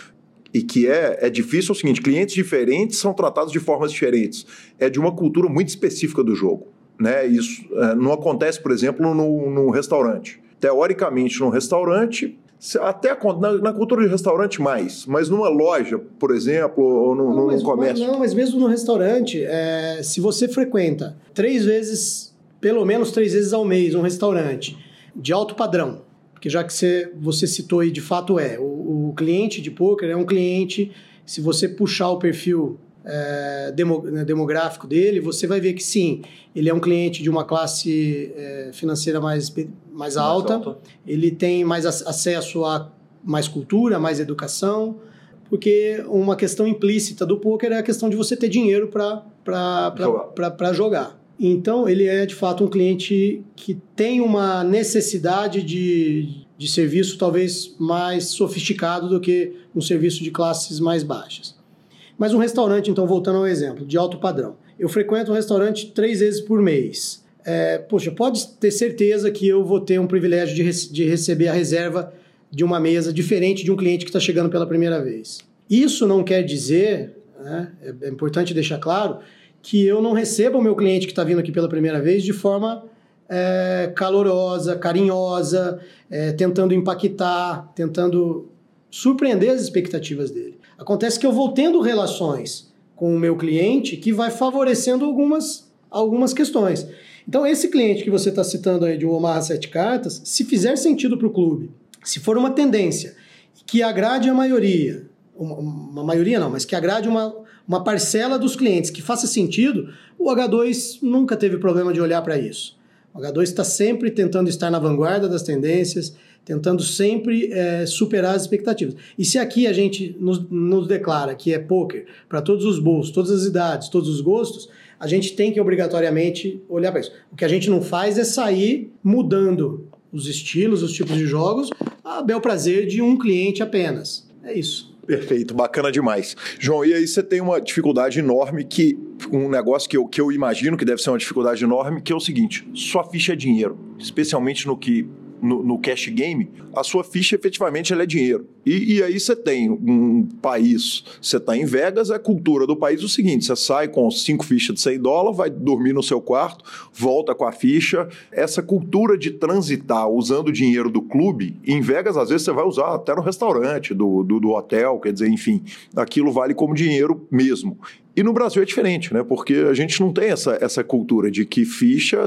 e que é, é difícil é o seguinte: clientes diferentes são tratados de formas diferentes. É de uma cultura muito específica do jogo. Né? Isso é, não acontece, por exemplo, no, no restaurante. Teoricamente, no restaurante, até na, na, cultura de restaurante mais, mas numa loja, por exemplo, ou no, não, mas, comércio. Não, mas mesmo no restaurante, é, se você frequenta três vezes, pelo menos três vezes ao mês, um restaurante de alto padrão, porque já que você, você citou aí, de fato é, o, o cliente de poker é um cliente, se você puxar o perfil é, demo, né, demográfico dele, você vai ver que sim, ele é um cliente de uma classe é, financeira mais, mais alta, ele tem mais acesso a mais cultura, mais educação, porque uma questão implícita do poker é a questão de você ter dinheiro para jogar. jogar. Então, ele é de fato um cliente que tem uma necessidade de, de serviço talvez mais sofisticado do que um serviço de classes mais baixas. Mas um restaurante, então, voltando ao exemplo, de alto padrão. Eu frequento um restaurante três vezes por mês. É, poxa, pode ter certeza que eu vou ter um privilégio de, rece de receber a reserva de uma mesa diferente de um cliente que está chegando pela primeira vez. Isso não quer dizer, né, é, é importante deixar claro, que eu não receba o meu cliente que está vindo aqui pela primeira vez de forma é, calorosa, carinhosa, é, tentando impactar, tentando surpreender as expectativas dele. Acontece que eu vou tendo relações com o meu cliente que vai favorecendo algumas, algumas questões. Então, esse cliente que você está citando aí de Omaha Sete Cartas, se fizer sentido para o clube, se for uma tendência que agrade a maioria, uma, uma, maioria não, mas que agrade uma, uma parcela dos clientes que faça sentido, o H2 nunca teve problema de olhar para isso. O H2 está sempre tentando estar na vanguarda das tendências, tentando sempre é, superar as expectativas. E se aqui a gente nos, nos declara que é poker para todos os bolsos, todas as idades, todos os gostos, a gente tem que obrigatoriamente olhar para isso. O que a gente não faz é sair mudando os estilos, os tipos de jogos, a bel prazer de um cliente apenas. É isso. Perfeito, bacana demais. João, e aí você tem uma dificuldade enorme que um negócio que eu, que eu imagino que deve ser uma dificuldade enorme, que é o seguinte: sua ficha é dinheiro, especialmente no que no, cash game, a sua ficha efetivamente é dinheiro. E, e aí você tem um país, você está em Vegas, a cultura do país é o seguinte: você sai com cinco fichas de 100 dólares, vai dormir no seu quarto, volta com a ficha. Essa cultura de transitar usando o dinheiro do clube, em Vegas, às vezes você vai usar até no restaurante, do, do, do hotel, quer dizer, enfim, aquilo vale como dinheiro mesmo. E no Brasil é diferente, né? Porque a gente não tem essa, essa cultura de que ficha.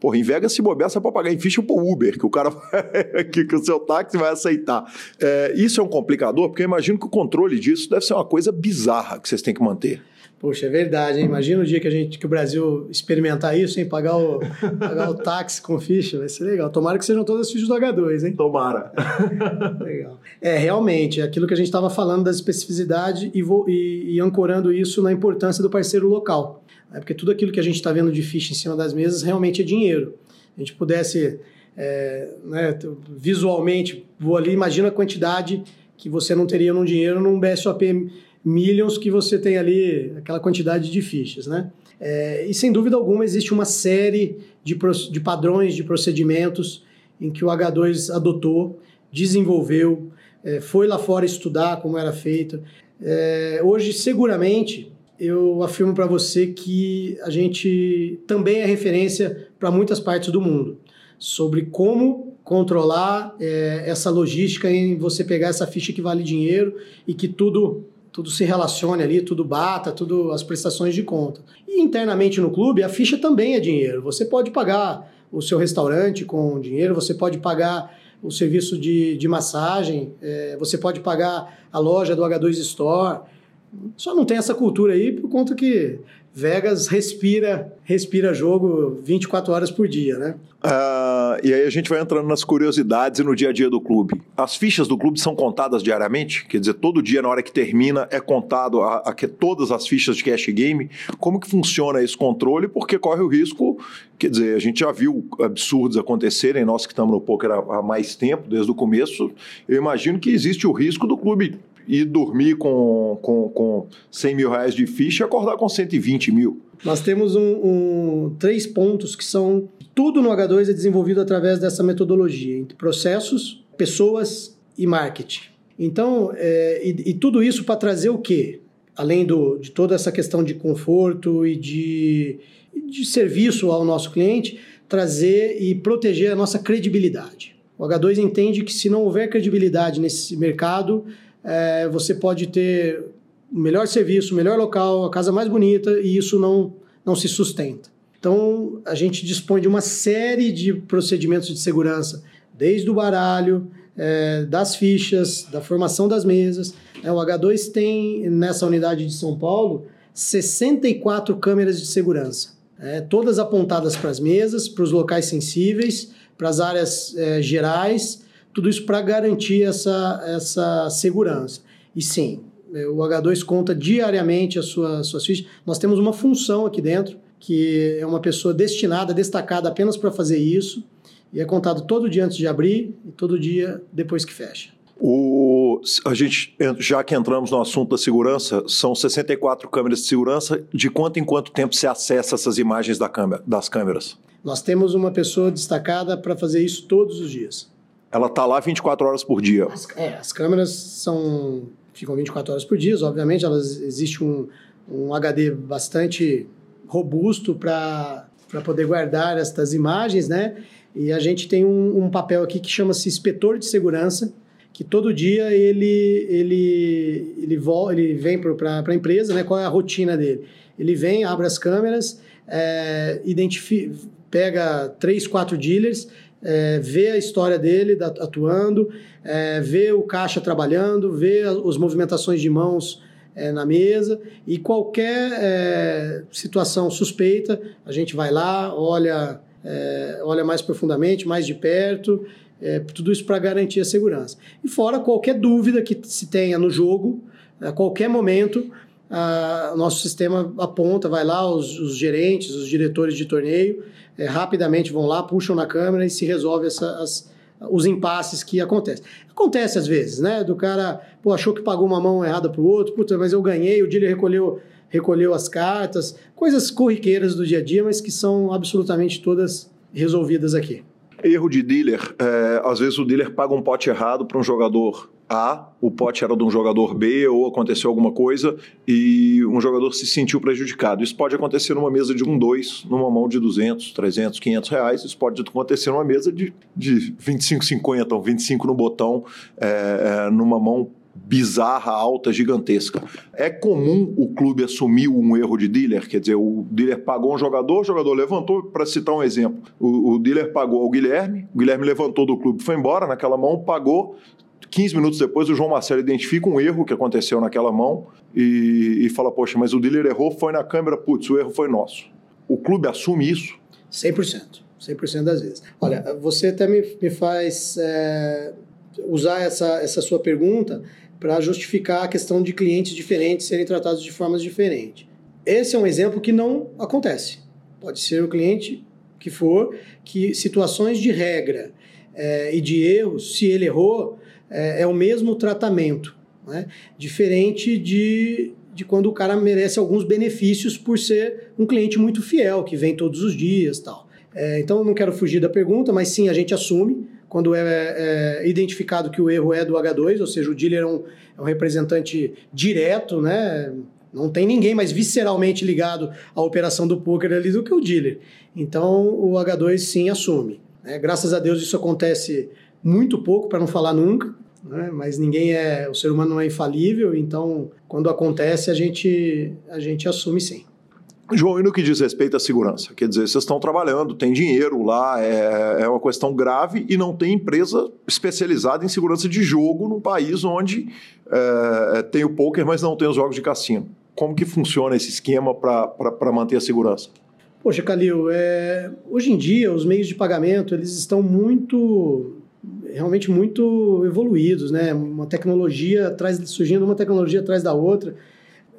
Porra, em Vegas, se bobear, você pode pagar em ficha pro Uber, que o cara (laughs) que, que o seu táxi vai aceitar. É, isso é um complicador, porque eu imagino que o controle disso deve ser uma coisa bizarra que vocês têm que manter. Poxa, é verdade, hein? Imagina o dia que, a gente, que o Brasil experimentar isso, hein? Pagar o, pagar o táxi com ficha, vai ser legal. Tomara que sejam todas as fichas do H2, hein? Tomara. (laughs) legal. É, realmente, aquilo que a gente estava falando da especificidade e, e, e ancorando isso na importância do parceiro local né? porque tudo aquilo que a gente está vendo de ficha em cima das mesas realmente é dinheiro. A gente pudesse, é, né, visualmente, vou ali, imagina a quantidade que você não teria num dinheiro num BSOP Millions que você tem ali, aquela quantidade de fichas, né? É, e sem dúvida alguma existe uma série de, de padrões, de procedimentos em que o H2 adotou, desenvolveu, é, foi lá fora estudar como era feito. É, hoje, seguramente, eu afirmo para você que a gente também é referência para muitas partes do mundo sobre como controlar é, essa logística em você pegar essa ficha que vale dinheiro e que tudo tudo se relacione ali, tudo bata, tudo as prestações de conta. E internamente no clube, a ficha também é dinheiro. Você pode pagar o seu restaurante com dinheiro, você pode pagar o serviço de, de massagem, é, você pode pagar a loja do H2 Store, só não tem essa cultura aí por conta que Vegas respira, respira jogo 24 horas por dia, né? Uh, e aí a gente vai entrando nas curiosidades e no dia a dia do clube. As fichas do clube são contadas diariamente? Quer dizer, todo dia na hora que termina é contado a, a, a todas as fichas de cash game? Como que funciona esse controle? Porque corre o risco, quer dizer, a gente já viu absurdos acontecerem, nós que estamos no poker há, há mais tempo, desde o começo, eu imagino que existe o risco do clube e dormir com, com, com 100 mil reais de ficha e acordar com 120 mil. Nós temos um, um, três pontos que são. Tudo no H2 é desenvolvido através dessa metodologia, entre processos, pessoas e marketing. Então, é, e, e, tudo isso para trazer o quê? Além do, de toda essa questão de conforto e de, de serviço ao nosso cliente, trazer e proteger a nossa credibilidade. O H2 entende que se não houver credibilidade nesse mercado, é, você pode ter o melhor serviço, o melhor local, a casa mais bonita e isso não, não se sustenta. Então, a gente dispõe de uma série de procedimentos de segurança, desde o baralho, é, das fichas, da formação das mesas. É, o H2 tem, nessa unidade de São Paulo, 64 câmeras de segurança, é, todas apontadas para as mesas, para os locais sensíveis, para as áreas é, gerais tudo isso para garantir essa, essa segurança. E sim, é, o H2 conta diariamente as suas, suas fichas. Nós temos uma função aqui dentro, que é uma pessoa destinada, destacada apenas para fazer isso, e é contado todo dia antes de abrir e todo dia depois que fecha. O, a gente, já que entramos no assunto da segurança, são 64 câmeras de segurança. De quanto em quanto tempo se acessa essas imagens da câmera, das câmeras? Nós temos uma pessoa destacada para fazer isso todos os dias. Ela está lá 24 horas por dia. As, é, as câmeras são ficam 24 horas por dia, obviamente, elas existe um, um HD bastante robusto para poder guardar estas imagens, né? E a gente tem um, um papel aqui que chama-se inspetor de segurança, que todo dia ele ele ele, vol, ele vem para a empresa, né? Qual é a rotina dele? Ele vem, abre as câmeras, é, identifica, pega três, quatro dealers é, vê a história dele atuando, é, vê o caixa trabalhando, vê as movimentações de mãos é, na mesa e qualquer é, situação suspeita, a gente vai lá, olha, é, olha mais profundamente, mais de perto, é, tudo isso para garantir a segurança. E fora qualquer dúvida que se tenha no jogo, a qualquer momento, o nosso sistema aponta, vai lá, os, os gerentes, os diretores de torneio, é, rapidamente vão lá, puxam na câmera e se resolve essa, as, os impasses que acontecem. Acontece às vezes, né? Do cara, pô, achou que pagou uma mão errada pro outro, puta, mas eu ganhei, o dealer recolheu, recolheu as cartas, coisas corriqueiras do dia a dia, mas que são absolutamente todas resolvidas aqui. Erro de dealer, é, às vezes o dealer paga um pote errado para um jogador A, o pote era de um jogador B, ou aconteceu alguma coisa e um jogador se sentiu prejudicado. Isso pode acontecer numa mesa de um, dois, numa mão de 200, 300, 500 reais. Isso pode acontecer numa mesa de, de 25, 50, ou 25 no botão, é, é, numa mão bizarra, alta, gigantesca. É comum o clube assumir um erro de dealer, quer dizer, o dealer pagou um jogador, o jogador levantou, para citar um exemplo, o, o dealer pagou ao Guilherme, o Guilherme levantou do clube, foi embora naquela mão, pagou, 15 minutos depois, o João Marcelo identifica um erro que aconteceu naquela mão e, e fala: Poxa, mas o dealer errou, foi na câmera, putz, o erro foi nosso. O clube assume isso? 100%. 100% das vezes. Olha, você até me, me faz é, usar essa, essa sua pergunta para justificar a questão de clientes diferentes serem tratados de formas diferentes. Esse é um exemplo que não acontece. Pode ser o cliente que for, que situações de regra é, e de erros, se ele errou, é, é o mesmo tratamento. Né? Diferente de, de quando o cara merece alguns benefícios por ser um cliente muito fiel, que vem todos os dias tal. É, então, não quero fugir da pergunta, mas sim, a gente assume quando é, é, identificado que o erro é do H2, ou seja, o dealer é um, é um, representante direto, né? Não tem ninguém mais visceralmente ligado à operação do poker ali do que o dealer. Então o H2 sim assume. Né? Graças a Deus isso acontece muito pouco, para não falar nunca. Né? Mas ninguém é, o ser humano não é infalível, então quando acontece a gente a gente assume sim. João, e no que diz respeito à segurança? Quer dizer, vocês estão trabalhando, tem dinheiro lá, é, é uma questão grave e não tem empresa especializada em segurança de jogo num país onde é, tem o poker, mas não tem os jogos de cassino. Como que funciona esse esquema para manter a segurança? Poxa, Calil, é, hoje em dia os meios de pagamento eles estão muito, realmente muito evoluídos, né? Uma tecnologia atrás, surgindo uma tecnologia atrás da outra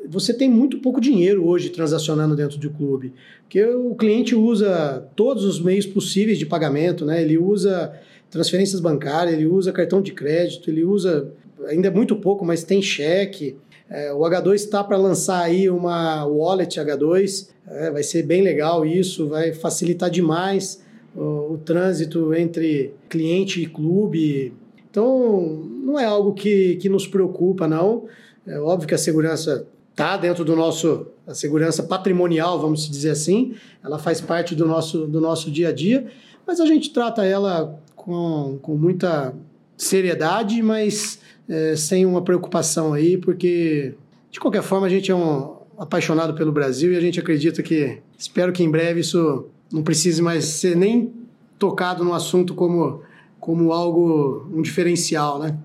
você tem muito pouco dinheiro hoje transacionando dentro do clube, porque o cliente usa todos os meios possíveis de pagamento, né? Ele usa transferências bancárias, ele usa cartão de crédito, ele usa ainda é muito pouco, mas tem cheque. É, o H2 está para lançar aí uma wallet H2, é, vai ser bem legal isso, vai facilitar demais o, trânsito entre cliente e clube. Então, não é algo que, que nos preocupa, não. É óbvio que a segurança está dentro do nosso a segurança patrimonial, vamos dizer assim. Ela faz parte do nosso, do nosso dia a dia, mas a gente trata ela com, com muita seriedade, mas é, sem uma preocupação aí, porque de qualquer forma a gente é um apaixonado pelo Brasil e a gente acredita que, espero que em breve isso não precise mais ser nem tocado no assunto como, como algo, um diferencial, né?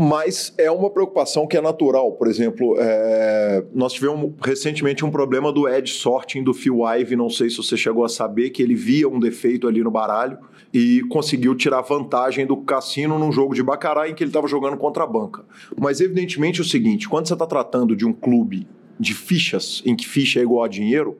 mas é uma preocupação que é natural. Por exemplo, é... nós tivemos recentemente um problema do edge sorting do Phil Ive, não sei se você chegou a saber que ele via um defeito ali no baralho e conseguiu tirar vantagem do cassino num jogo de bacará em que ele estava jogando contra a banca. Mas evidentemente é o seguinte, quando você está tratando de um clube de fichas, em que ficha é igual a dinheiro,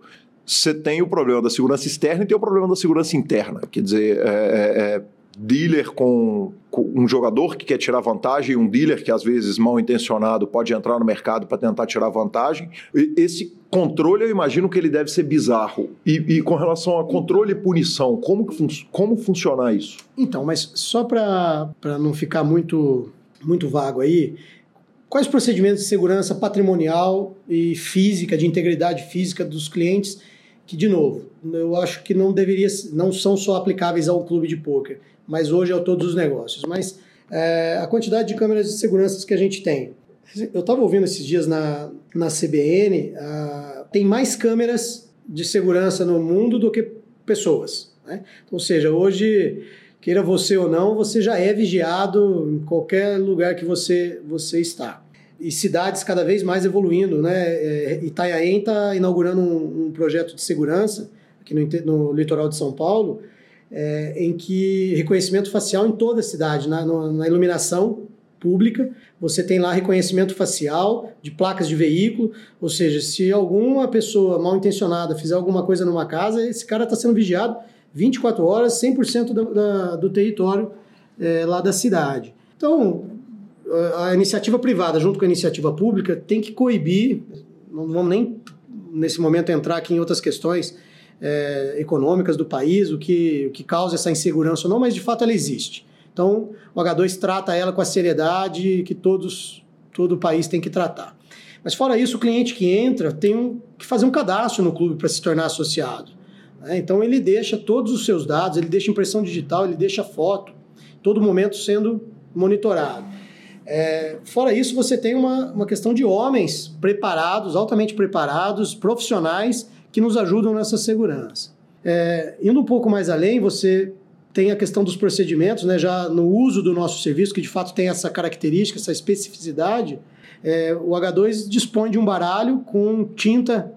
você tem o problema da segurança externa e tem o problema da segurança interna. Quer dizer, é, é, é dealer com, com, um jogador que quer tirar vantagem, um dealer que às vezes mal intencionado pode entrar no mercado para tentar tirar vantagem. E esse controle eu imagino que ele deve ser bizarro. E, e com relação a controle e punição, como, fun como funcionar isso? Então, mas só para não ficar muito, muito vago aí, quais procedimentos de segurança patrimonial e física, de integridade física dos clientes que, de novo, eu acho que não deveria, não são só aplicáveis ao clube de pôquer mas hoje é o todos os negócios. Mas é, a quantidade de câmeras de segurança que a gente tem. Eu estava ouvindo esses dias na, na CBN, tem mais câmeras de segurança no mundo do que pessoas. Né? Ou seja, hoje, queira você ou não, você já é vigiado em qualquer lugar que você, você está. E cidades cada vez mais evoluindo. Né? É, está inaugurando um, um, projeto de segurança aqui no, no litoral de São Paulo, é, em que reconhecimento facial em toda a cidade, na, na iluminação pública, você tem lá reconhecimento facial de placas de veículo, ou seja, se alguma pessoa mal intencionada fizer alguma coisa numa casa, esse cara está sendo vigiado 24 horas, 100% do, da, do território é, lá da cidade. Então, a iniciativa privada junto com a iniciativa pública tem que coibir, não vamos nem nesse momento entrar aqui em outras questões é, econômicas do país, o que, o que causa essa insegurança ou não, mas de fato ela existe. Então, o H2 trata ela com a seriedade que todos, todo o país tem que tratar. Mas fora isso, o cliente que entra tem um, que fazer um cadastro no clube para se tornar associado. Né? Então ele deixa todos os seus dados, ele deixa impressão digital, ele deixa foto, todo momento sendo monitorado. É, fora isso, você tem uma, uma questão de homens preparados, altamente preparados, profissionais, que nos ajudam nessa segurança. É, indo um pouco mais além, você tem a questão dos procedimentos, né, já no uso do nosso serviço, que de fato tem essa característica, essa especificidade. É, o H2 dispõe de um baralho com tinta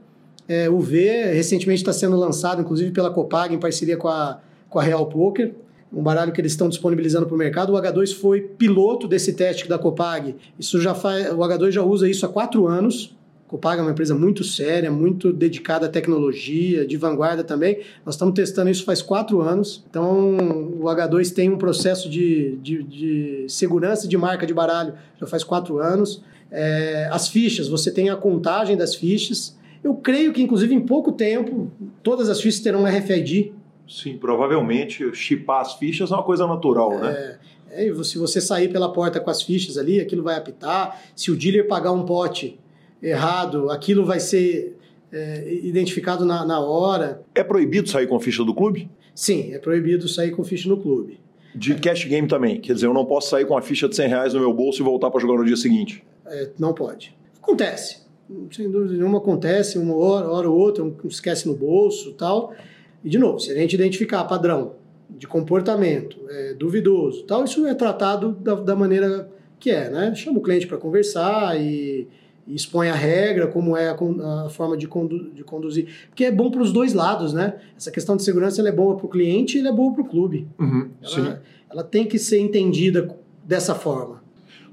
é, UV, recentemente está sendo lançado, inclusive pela Copag, em parceria com a, com a Real Poker um baralho que eles estão disponibilizando para o mercado. O H2 foi piloto desse teste da Copag. Isso já faz, o H2 já usa isso há quatro anos. Copag é uma empresa muito séria, muito dedicada à tecnologia, de vanguarda também. Nós estamos testando isso faz quatro anos. Então, o H2 tem um processo de, de, de segurança de marca de baralho já faz quatro anos. É, as fichas, você tem a contagem das fichas. Eu creio que, inclusive, em pouco tempo, todas as fichas terão RFID, Sim, provavelmente chipar as fichas é uma coisa natural, né? é, né? É, se você sair pela porta com as fichas ali, aquilo vai apitar. Se o dealer pagar um pote errado, aquilo vai ser é, identificado na, na hora. É proibido sair com a ficha do clube? Sim, é proibido sair com ficha no clube. De cash game também, quer dizer, eu não posso sair com a ficha de 100 reais no meu bolso e voltar para jogar no dia seguinte. É, não pode. Acontece, sem dúvida nenhuma acontece, uma hora, hora ou outra, um esquece no bolso tal. E, de novo, se a gente identificar padrão de comportamento é, duvidoso, tal, isso é tratado da, da, maneira que é, né? Chama o cliente para conversar e, e, expõe a regra, como é a, a forma de, condu, de, conduzir. Porque é bom para os dois lados, né? Essa questão de segurança é boa para o cliente e é boa para o clube. Uhum, ela, ela tem que ser entendida dessa forma.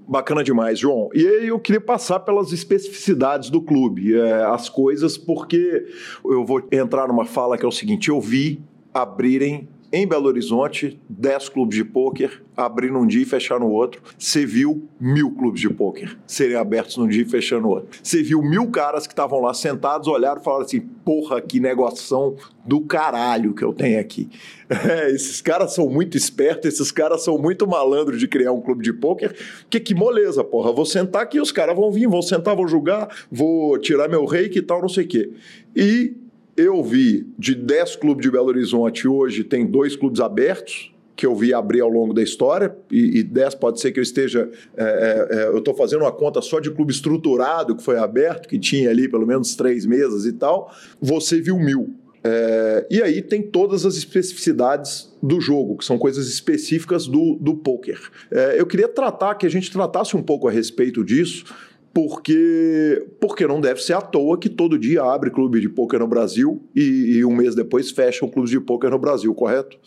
Bacana demais, João. E aí eu queria passar pelas especificidades do clube, é, as coisas, porque eu vou entrar numa fala que é o seguinte: eu vi abrirem em Belo Horizonte, 10 clubes de pôquer, abrindo um dia e fechando o outro. Você viu mil clubes de pôquer serem abertos num dia e fechando o outro. Você viu mil caras que estavam lá sentados, olharam e falaram assim: porra, que negoção do caralho que eu tenho aqui. (laughs) É, esses caras são muito espertos, esses caras são muito malandros de criar um clube de pôquer. Que que moleza, porra. Vou sentar aqui, os caras vão vir, vão sentar, vão julgar, vou tirar meu reiki e tal, não sei o quê. E eu vi de 10 clubes de Belo Horizonte, hoje tem dois clubes abertos, que eu vi abrir ao longo da história, e, e 10 pode ser que eu esteja. É, é, é eu estou fazendo uma conta só de clube estruturado que foi aberto, que tinha ali pelo menos três mesas e tal. Você viu mil. É, e aí tem todas as especificidades do jogo, que são coisas específicas do, do poker. É, eu queria tratar, que a gente tratasse um pouco a respeito disso, porque, porque não deve ser à toa que todo dia abre clube de pôquer no Brasil e, e um mês depois fecham clubes de pôquer no Brasil, correto?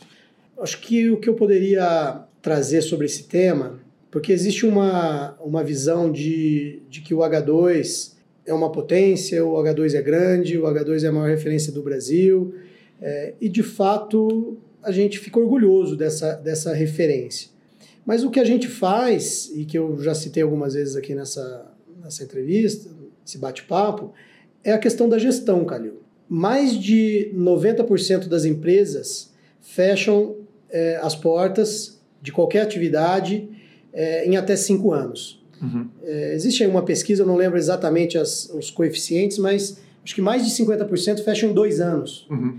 Acho que o que eu poderia trazer sobre esse tema, porque existe uma, uma visão de, de que o H2 é uma potência, o H2 é grande, o H2 é a maior referência do Brasil, é, e de fato a gente fica orgulhoso dessa, dessa referência. Mas o que a gente faz, e que eu já citei algumas vezes aqui nessa, nessa entrevista, esse bate-papo, é a questão da gestão, Calil. Mais de 90% das empresas fecham é, as portas de qualquer atividade é, em até cinco anos. Uhum. É, existe aí uma pesquisa, eu não lembro exatamente as, os coeficientes, mas acho que mais de 50% fecham em dois anos. Uhum.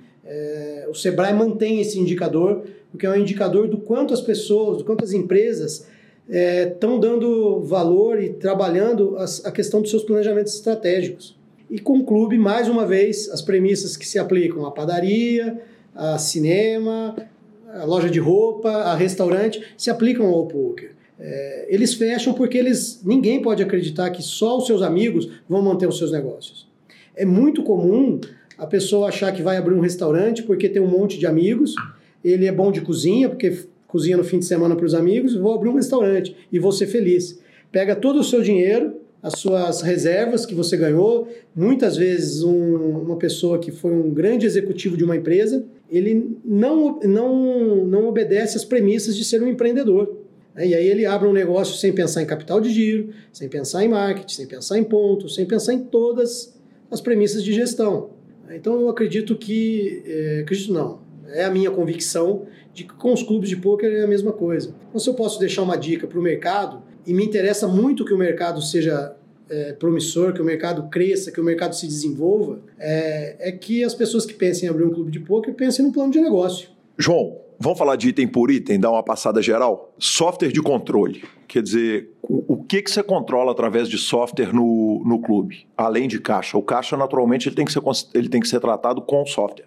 o Sebrae mantém esse indicador, porque é um indicador do quanto as pessoas, do quanto as empresas estão é, dando valor e trabalhando as, a questão dos seus planejamentos estratégicos. E com o clube, mais uma vez, as premissas que se aplicam à padaria, a cinema, a loja de roupa, a restaurante, se aplicam ao poker. É, eles fecham porque eles ninguém pode acreditar que só os seus amigos vão manter os seus negócios. É muito comum a pessoa achar que vai abrir um restaurante porque tem um monte de amigos, ele é bom de cozinha porque cozinha no fim de semana para os amigos, vou abrir um restaurante e vou ser feliz. Pega todo o seu dinheiro, as suas reservas que você ganhou. Muitas vezes, um, uma pessoa que foi um grande executivo de uma empresa, ele não, não, não obedece às premissas de ser um empreendedor. Né? E aí ele abre um negócio sem pensar em capital de giro, sem pensar em marketing, sem pensar em pontos, sem pensar em todas as premissas de gestão. Então eu acredito que, é, acredito não, é a minha convicção de que com os clubes de pôquer é a mesma coisa. Então se eu posso deixar uma dica para o mercado, e me interessa muito que o mercado seja é, promissor, que o mercado cresça, que o mercado se desenvolva, é, é que as pessoas que pensem em abrir um clube de pôquer pensem no plano de negócio. João, vamos falar de item por item, dar uma passada geral? Software de controle. Quer dizer, o, o que, que você controla através de software no, no clube, além de caixa? O caixa, naturalmente, ele tem que ser, ele tem que ser tratado com software.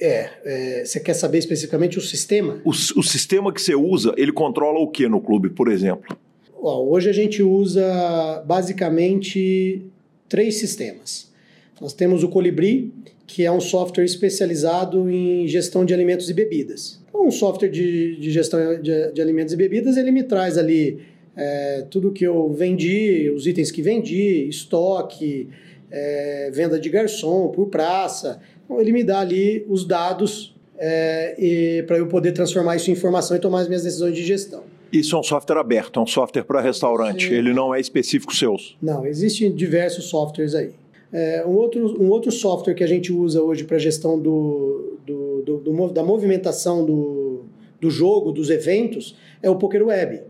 É, é, você quer saber especificamente o sistema? O, o sistema que você usa, ele controla o que no clube, por exemplo? hoje a gente usa basicamente três sistemas. Nós temos o Colibri, que é um software especializado em gestão de alimentos e bebidas. Então, um software de, de gestão de, de, alimentos e bebidas, ele me traz ali é, tudo que eu vendi, os itens que vendi, estoque, é, venda de garçom por praça. Ele me dá ali os dados é, para eu poder transformar isso em informação e tomar as minhas decisões de gestão. Isso é um software aberto, é um software para restaurante, Sim. ele não é específico seus. Não, existem diversos softwares aí. É, um, outro, um outro software que a gente usa hoje para gestão do, do, do, do, da movimentação do, do jogo, dos eventos, é o PokerWeb.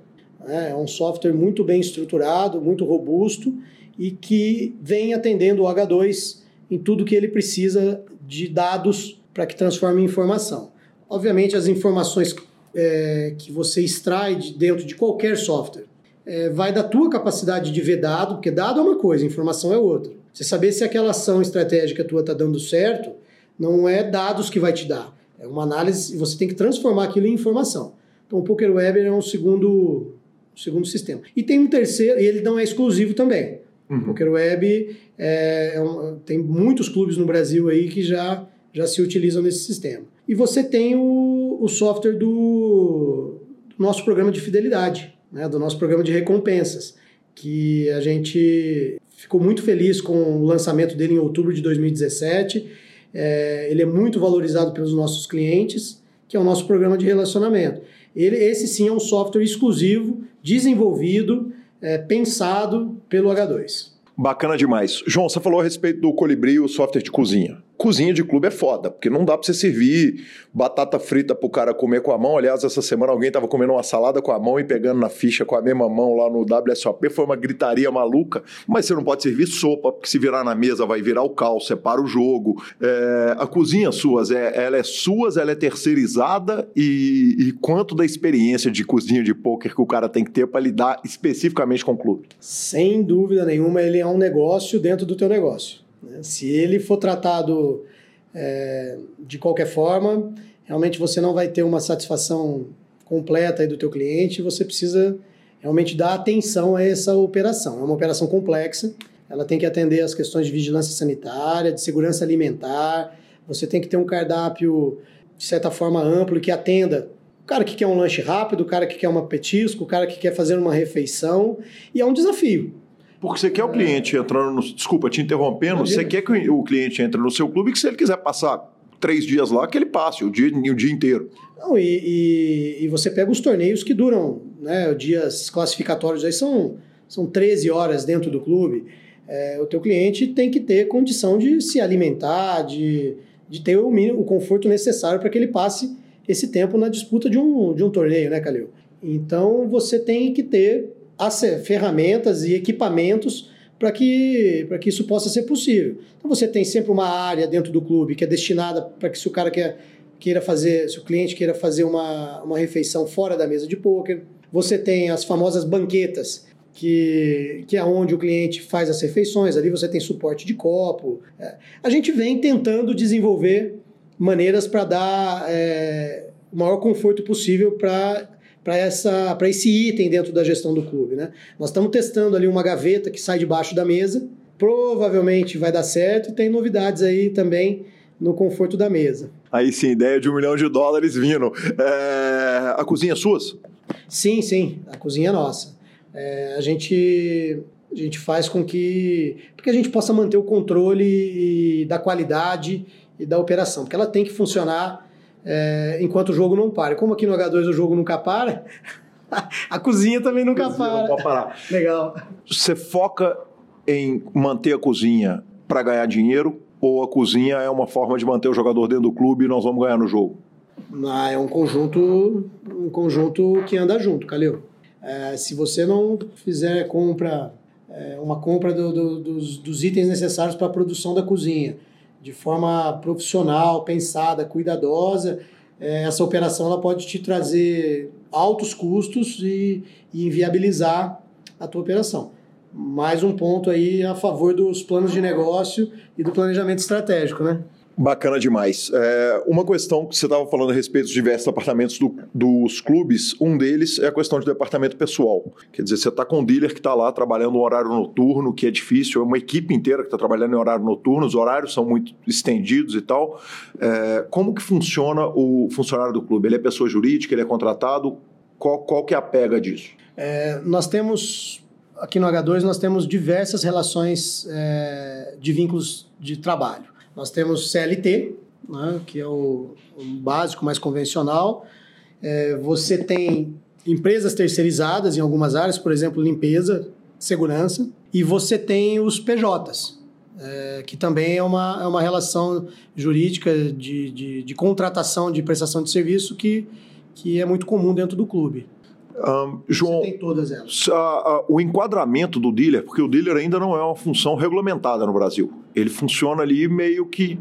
É, é um software muito bem estruturado, muito robusto e que vem atendendo o H2 em tudo que ele precisa de dados para que transforme em informação. Obviamente, as informações é, que você extrai de dentro de qualquer software é, vai da tua capacidade de ver dado, porque dado é uma coisa, informação é outra. Você saber se aquela ação estratégica tua está dando certo, não é dados que vai te dar. É uma análise, você tem que transformar aquilo em informação. Então o Poker Web é um segundo, um segundo sistema. E tem um terceiro, e ele não é exclusivo também. Uhum. Poker Web é, é um, tem muitos clubes no Brasil aí que já, já se utilizam nesse sistema. E você tem o, o software do, do nosso programa de fidelidade, né, do nosso programa de recompensas, que a gente ficou muito feliz com o lançamento dele em outubro de 2017. É, ele é muito valorizado pelos nossos clientes, que é o nosso programa de relacionamento. Ele, esse sim é um software exclusivo, desenvolvido, é, pensado pelo H2. Bacana demais. João, você falou a respeito do Colibri, o software de cozinha cozinha de clube é foda, porque não dá pra você servir batata frita pro cara comer com a mão. Aliás, essa semana alguém tava comendo uma salada com a mão e pegando na ficha com a mesma mão lá no WSOP. Foi uma gritaria maluca. Mas você não pode servir sopa, porque se virar na mesa vai virar o caos, separa o jogo. É, a cozinha suas, é, ela é suas, ela é terceirizada e, e quanto da experiência de cozinha de poker que o cara tem que ter para lidar especificamente com o clube? Sem dúvida nenhuma, ele é um negócio dentro do teu negócio. Se ele for tratado é, de qualquer forma, realmente você não vai ter uma satisfação completa do teu cliente, você precisa realmente dar atenção a essa operação. É uma operação complexa, ela tem que atender as questões de vigilância sanitária, de segurança alimentar, você tem que ter um cardápio, de certa forma, amplo que atenda o cara que quer um lanche rápido, o cara que quer uma petisco, o cara que quer fazer uma refeição, e é um desafio. Porque você quer o cliente entrando no. Desculpa, te interrompendo, você quer que o cliente entre no seu clube que se ele quiser passar três dias lá, que ele passe o dia, o dia inteiro. Não, e, e, e você pega os torneios que duram, né? Dias classificatórios aí são, são 13 horas dentro do clube. É, o teu cliente tem que ter condição de se alimentar, de, de ter o, mínimo, o conforto necessário para que ele passe esse tempo na disputa de um, de um torneio, né, Calil? Então você tem que ter ferramentas e equipamentos para que, que isso possa ser possível. Então você tem sempre uma área dentro do clube que é destinada para que se o cara quer, queira fazer, se o cliente queira fazer uma, uma refeição fora da mesa de poker, você tem as famosas banquetas, que, que é onde o cliente faz as refeições, ali você tem suporte de copo. É, a gente vem tentando desenvolver maneiras para dar é, o maior conforto possível para para esse item dentro da gestão do clube. Né? Nós estamos testando ali uma gaveta que sai debaixo da mesa, provavelmente vai dar certo e tem novidades aí também no conforto da mesa. Aí sim, ideia de um milhão de dólares vindo. É... A cozinha é sua? Sim, sim, a cozinha é nossa. É, a gente A gente faz com que. porque a gente possa manter o controle da qualidade e da operação, porque ela tem que funcionar é, enquanto o jogo não para. Como aqui no H2 o jogo nunca para, (laughs) a cozinha também nunca cozinha para. Não pode parar. Legal. Você foca em manter a cozinha para ganhar dinheiro ou a cozinha é uma forma de manter o jogador dentro do clube e nós vamos ganhar no jogo? Ah, é um conjunto, um conjunto que anda junto, Calil. É, se você não fizer compra, é, uma compra do, do, dos, dos itens necessários para a produção da cozinha, de forma profissional, pensada, cuidadosa, é, essa operação ela pode te trazer altos custos e, e inviabilizar a tua operação mais um ponto aí a favor dos planos de negócio e do planejamento estratégico, né? Bacana demais. É, uma questão que você estava falando a respeito dos diversos apartamentos do, dos clubes, um deles é a questão de departamento pessoal. Quer dizer, você está com um dealer que está lá trabalhando no horário noturno, que é difícil, é uma equipe inteira que está trabalhando em horário noturno, os horários são muito estendidos e tal. É, como que funciona o funcionário do clube? Ele é pessoa jurídica, ele é contratado? Qual, qual que é a pega disso? É, nós temos aqui no H2 nós temos diversas relações é, de vínculos de trabalho. Nós temos CLT, né, que é o, o, básico, mais convencional. É, você tem empresas terceirizadas em algumas áreas, por exemplo, limpeza, segurança. E você tem os PJs, é, que também é uma, é uma relação jurídica de, de, de contratação de prestação de serviço que, que é muito comum dentro do clube. Um, João, Você tem todas elas. A, a, o enquadramento do dealer, porque o dealer ainda não é uma função regulamentada no Brasil. Ele funciona ali meio que.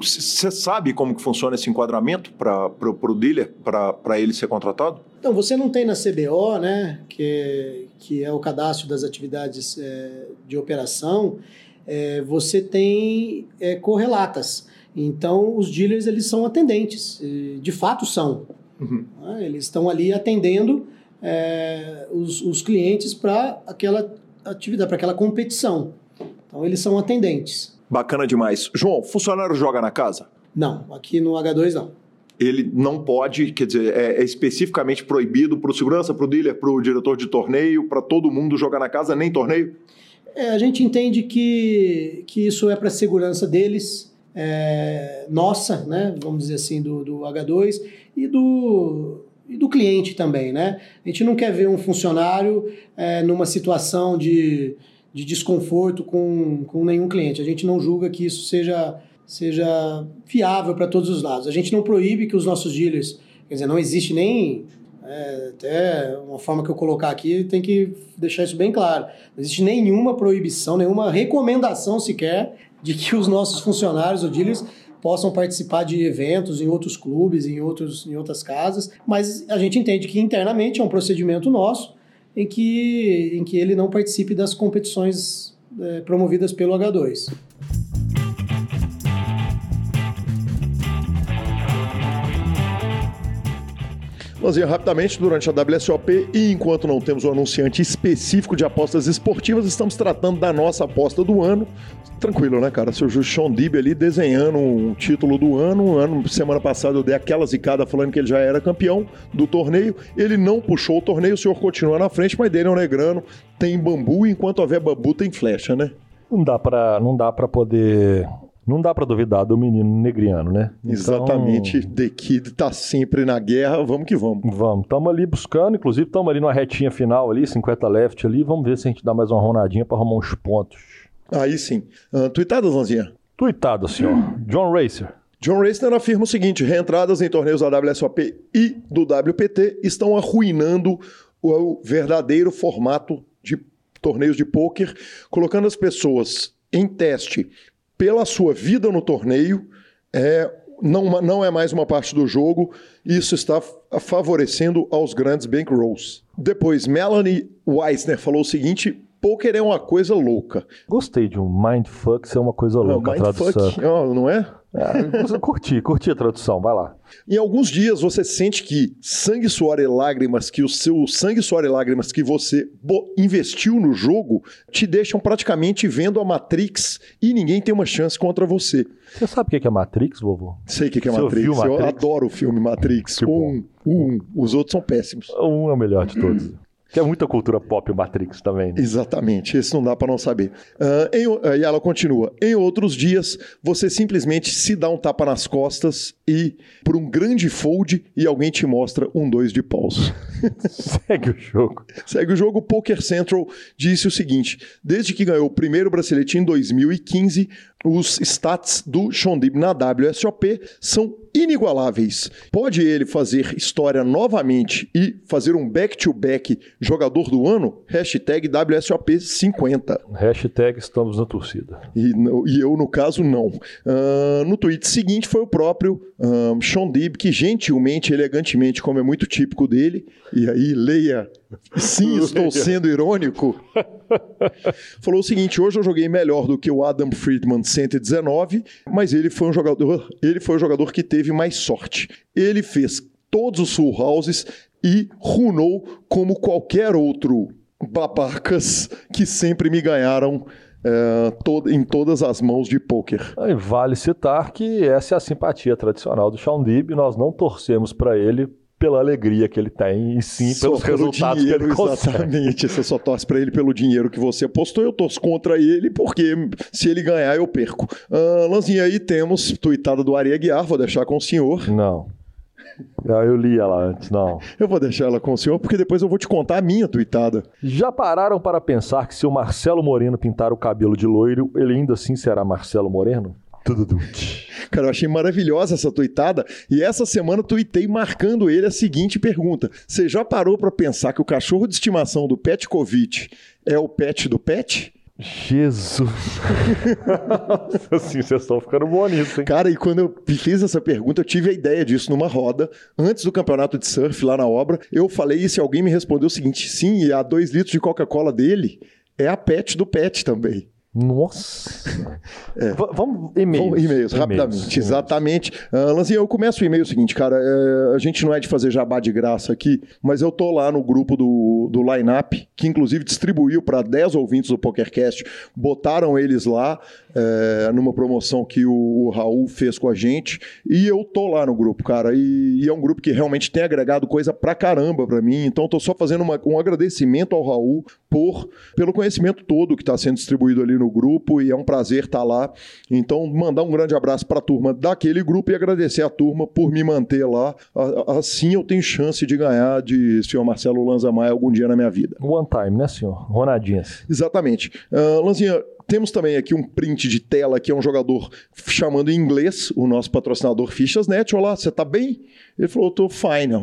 Você é, é sabe como que funciona esse enquadramento para o dealer, para ele ser contratado? Então, você não tem na CBO, né, que, que é o cadastro das atividades é, de operação, é, você tem é, correlatas. Então, os dealers eles são atendentes, de fato são. Uhum. Né? Eles estão ali atendendo é, os, os clientes para aquela atividade, para aquela competição. Então, eles são atendentes. Bacana demais. João, funcionário joga na casa? Não, aqui no H2 não. Ele não pode, quer dizer, é, é especificamente proibido para o segurança, para o dealer, para o diretor de torneio, para todo mundo jogar na casa, nem torneio? É, a gente entende que, que isso é para a segurança deles, é, nossa, né, vamos dizer assim, do, do H2 e do, e do cliente também. Né? A gente não quer ver um funcionário é, numa situação de, de desconforto com, com nenhum cliente. A gente não julga que isso seja, seja viável para todos os lados. A gente não proíbe que os nossos dealers, quer dizer, não existe nem é, até uma forma que eu colocar aqui tem que deixar isso bem claro. Não existe nenhuma proibição, nenhuma recomendação sequer de que os nossos funcionários ou dealers possam participar de eventos em outros clubes, em, outros, em outras casas, mas a gente entende que internamente é um procedimento nosso em que, em que ele não participe das competições é, promovidas pelo H2. Ia rapidamente durante a WSOP e enquanto não temos um anunciante específico de apostas esportivas, estamos tratando da nossa aposta do ano. Tranquilo, né, cara? Seu Sean Dib ali desenhando um título do ano. Ano. Semana passada eu dei aquela zicada falando que ele já era campeão do torneio. Ele não puxou o torneio, o senhor continua na frente, mas um negrano, tem bambu, enquanto houver bambu tem flecha, né? Não dá para não dá para poder não dá para duvidar do menino negriano, né? Então, Exatamente. The Kid tá sempre na guerra, vamos que vamos. Vamos. Estamos ali buscando, inclusive estamos ali numa retinha final ali, 50 left ali, vamos ver se a gente dá mais uma ronadinha para arrumar uns pontos. Aí sim. Uh, tuitadas, Lanzinha? Tuitado, senhor. John Racer. John Racer afirma o seguinte: reentradas em torneios da WSOP e do WPT estão arruinando o verdadeiro formato de torneios de pôquer, colocando as pessoas em teste pela sua vida no torneio, é, não, não é mais uma parte do jogo, isso está favorecendo aos grandes bankrolls. Depois, Melanie Weissner falou o seguinte: poker é uma coisa louca. Gostei de um mindfuck ser uma coisa louca, não, tradução. Não, não é? É, curti, curti a tradução, vai lá. Em alguns dias você sente que sangue, suor e lágrimas, que o seu sangue, suor e lágrimas que você investiu no jogo te deixam praticamente vendo a Matrix e ninguém tem uma chance contra você. Você sabe o que é Matrix, vovô? Sei o que é Matrix. Matrix. Eu adoro o filme Matrix. um, um, os outros são péssimos. Um é o melhor de todos. Que é muita cultura pop o Matrix também. Né? Exatamente, esse não dá para não saber. Uh, em, e ela continua: em outros dias, você simplesmente se dá um tapa nas costas e, por um grande fold, e alguém te mostra um dois de pausa. (laughs) Segue o jogo. Segue o jogo. Poker Central disse o seguinte: desde que ganhou o primeiro bracelete em 2015, os stats do Shondib na WSOP são inigualáveis. Pode ele fazer história novamente e fazer um back-to-back -back jogador do ano? Hashtag WSOP50. Hashtag estamos na torcida. E, e eu, no caso, não. Uh, no tweet seguinte foi o próprio um, Shondib, que gentilmente, elegantemente, como é muito típico dele, e aí leia Sim, (laughs) estou sendo irônico. (laughs) Falou o seguinte: hoje eu joguei melhor do que o Adam Friedman 119, mas ele foi um jogador, ele foi o jogador que teve mais sorte. Ele fez todos os full houses e runou como qualquer outro babacas que sempre me ganharam é, em todas as mãos de pôquer. Vale citar que essa é a simpatia tradicional do Sean Dib. Nós não torcemos para ele pela alegria que ele tem e sim só pelos resultados dinheiro, que ele consegue. Exatamente, você só torce para ele pelo dinheiro que você apostou, eu torço contra ele porque se ele ganhar eu perco. Uh, Lanzinha, aí temos tuitada do Ari Aguiar, vou deixar com o senhor. Não. Ah, eu li ela antes, não. Eu vou deixar ela com o senhor, porque depois eu vou te contar a minha tuitada. Já pararam para pensar que se o Marcelo Moreno pintar o cabelo de loiro, ele ainda assim será Marcelo Moreno? Tudo. Cara, eu achei maravilhosa essa tuitada. E essa semana tuitei marcando ele a seguinte pergunta: Você já parou para pensar que o cachorro de estimação do Petkovic é o pet do pet? Jesus! assim, vocês estão ficando bom nisso, hein? Cara, e quando eu fiz essa pergunta, eu tive a ideia disso numa roda, antes do campeonato de surf lá na obra. Eu falei, e se alguém me respondeu o seguinte: sim, e a dois litros de Coca-Cola dele é a pet do pet também. Nossa! É. Vamos e-mails. E-mails, rapidamente. Exatamente. Uh, Lanzinha, eu começo o e-mail seguinte, cara. É, a gente não é de fazer jabá de graça aqui, mas eu tô lá no grupo do, do Lineup, que inclusive distribuiu para 10 ouvintes do PokerCast. Botaram eles lá é, numa promoção que o, o, Raul fez com a gente. E eu tô lá no grupo, cara. E, e, é um grupo que realmente tem agregado coisa pra caramba pra mim. Então, tô só fazendo uma, um agradecimento ao Raul por pelo conhecimento todo que está sendo distribuído ali no grupo. E é um prazer estar tá lá. Então, mandar um grande abraço pra turma daquele grupo e agradecer a turma por me manter lá. Assim eu tenho chance de ganhar de senhor Marcelo Lanza Maia algum dia na minha vida. One time, né, senhor? Ronadinhas. Exatamente. Uh, Lanzinha, temos também aqui um print de tela que é um jogador chamando em inglês o nosso patrocinador Fichas.net. Olá, você tá bem? Ele falou, tô fine.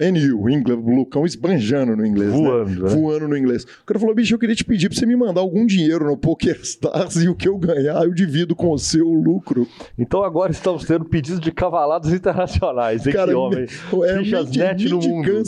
And you, inglês, Lucão esbanjando no inglês. Né? Voando. Né? Né? Voando no inglês. O cara falou, bicho, eu queria te pedir pra você me mandar algum dinheiro no PokerStars e o que eu ganhar eu divido com o seu lucro. Então agora estamos tendo pedidos de cavalados internacionais, hein, cara, que homem. É Fichas.net no mundo.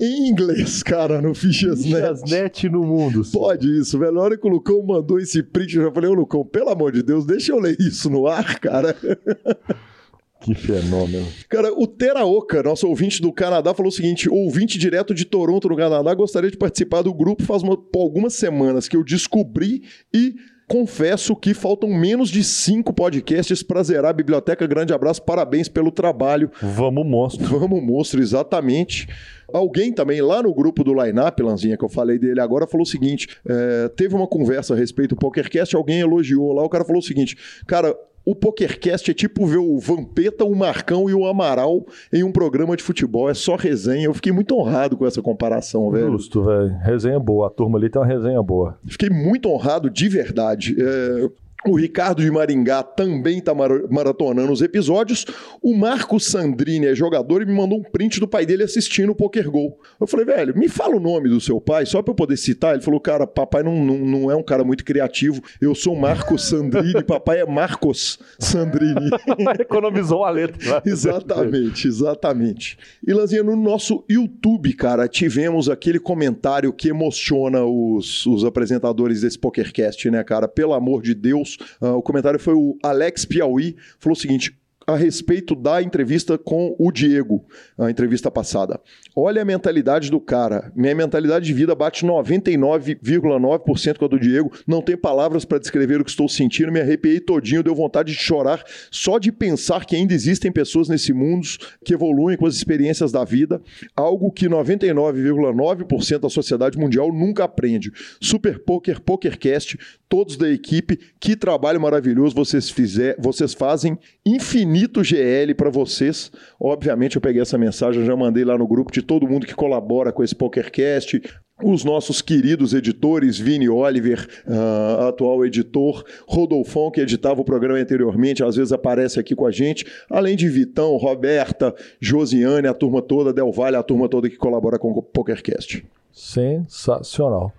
em inglês, cara, no Fichas.net. Fichas.net no mundo. Pode isso, velho. A hora que o Lucão mandou esse print, eu já falei, ô Lucão, pelo amor de Deus, deixa eu ler isso no ar, cara. (laughs) Que fenômeno. Cara, o Teraoka, nosso ouvinte do Canadá, falou o seguinte: ouvinte direto de Toronto, no Canadá, gostaria de participar do grupo faz uma, algumas semanas que eu descobri e confesso que faltam menos de cinco podcasts para zerar a biblioteca. Grande abraço, parabéns pelo trabalho. Vamos, monstro. Vamos, monstro, exatamente. Alguém também lá no grupo do Lineup, Lanzinha, que eu falei dele agora, falou o seguinte: é, teve uma conversa a respeito do PokerCast, alguém elogiou lá, o cara falou o seguinte, cara, o PokerCast é tipo ver o Vampeta, o Marcão e o Amaral em um programa de futebol. É só resenha. Eu fiquei muito honrado com essa comparação, velho. Justo, velho. Resenha boa. A turma ali tem uma resenha boa. Fiquei muito honrado de verdade. É, o Ricardo de Maringá também está maratonando os episódios. O Marcos Sandrini é jogador e me mandou um print do pai dele assistindo o Poker Go. Eu falei, velho, me fala o nome do seu pai, só para eu poder citar. Ele falou, cara, papai não, não, não é um cara muito criativo. Eu sou Marcos Sandrini, papai é Marcos Sandrini. (laughs) Economizou a letra. exatamente, exatamente. E Lanzinha, no nosso YouTube, cara, tivemos aquele comentário que emociona os, os apresentadores desse PokerCast, né, cara? Pelo amor de Deus, Uh, o comentário foi o Alex Piauí, falou o seguinte: a respeito da entrevista com o Diego, a entrevista passada. Olha a mentalidade do cara. Minha mentalidade de vida bate 99,9% com a do Diego. Não tem palavras para descrever o que estou sentindo. Me arrepiei todinho, deu vontade de chorar só de pensar que ainda existem pessoas nesse mundo que evoluem com as experiências da vida, algo que 99,9% da sociedade mundial nunca aprende. Super Poker, PokerCast, todos da equipe, que trabalho maravilhoso vocês fizer, vocês fazem infinito GL para vocês. Obviamente eu peguei essa mensagem, já mandei lá no grupo de todo mundo que colabora com esse PokerCast, os nossos queridos editores, Vini Oliver, uh, atual editor, Rodolfão, que editava o programa anteriormente, às vezes aparece aqui com a gente, além de Vitão, Roberta, Josiane, a turma toda, Del Valle, a turma toda que colabora com o PokerCast. Sensacional.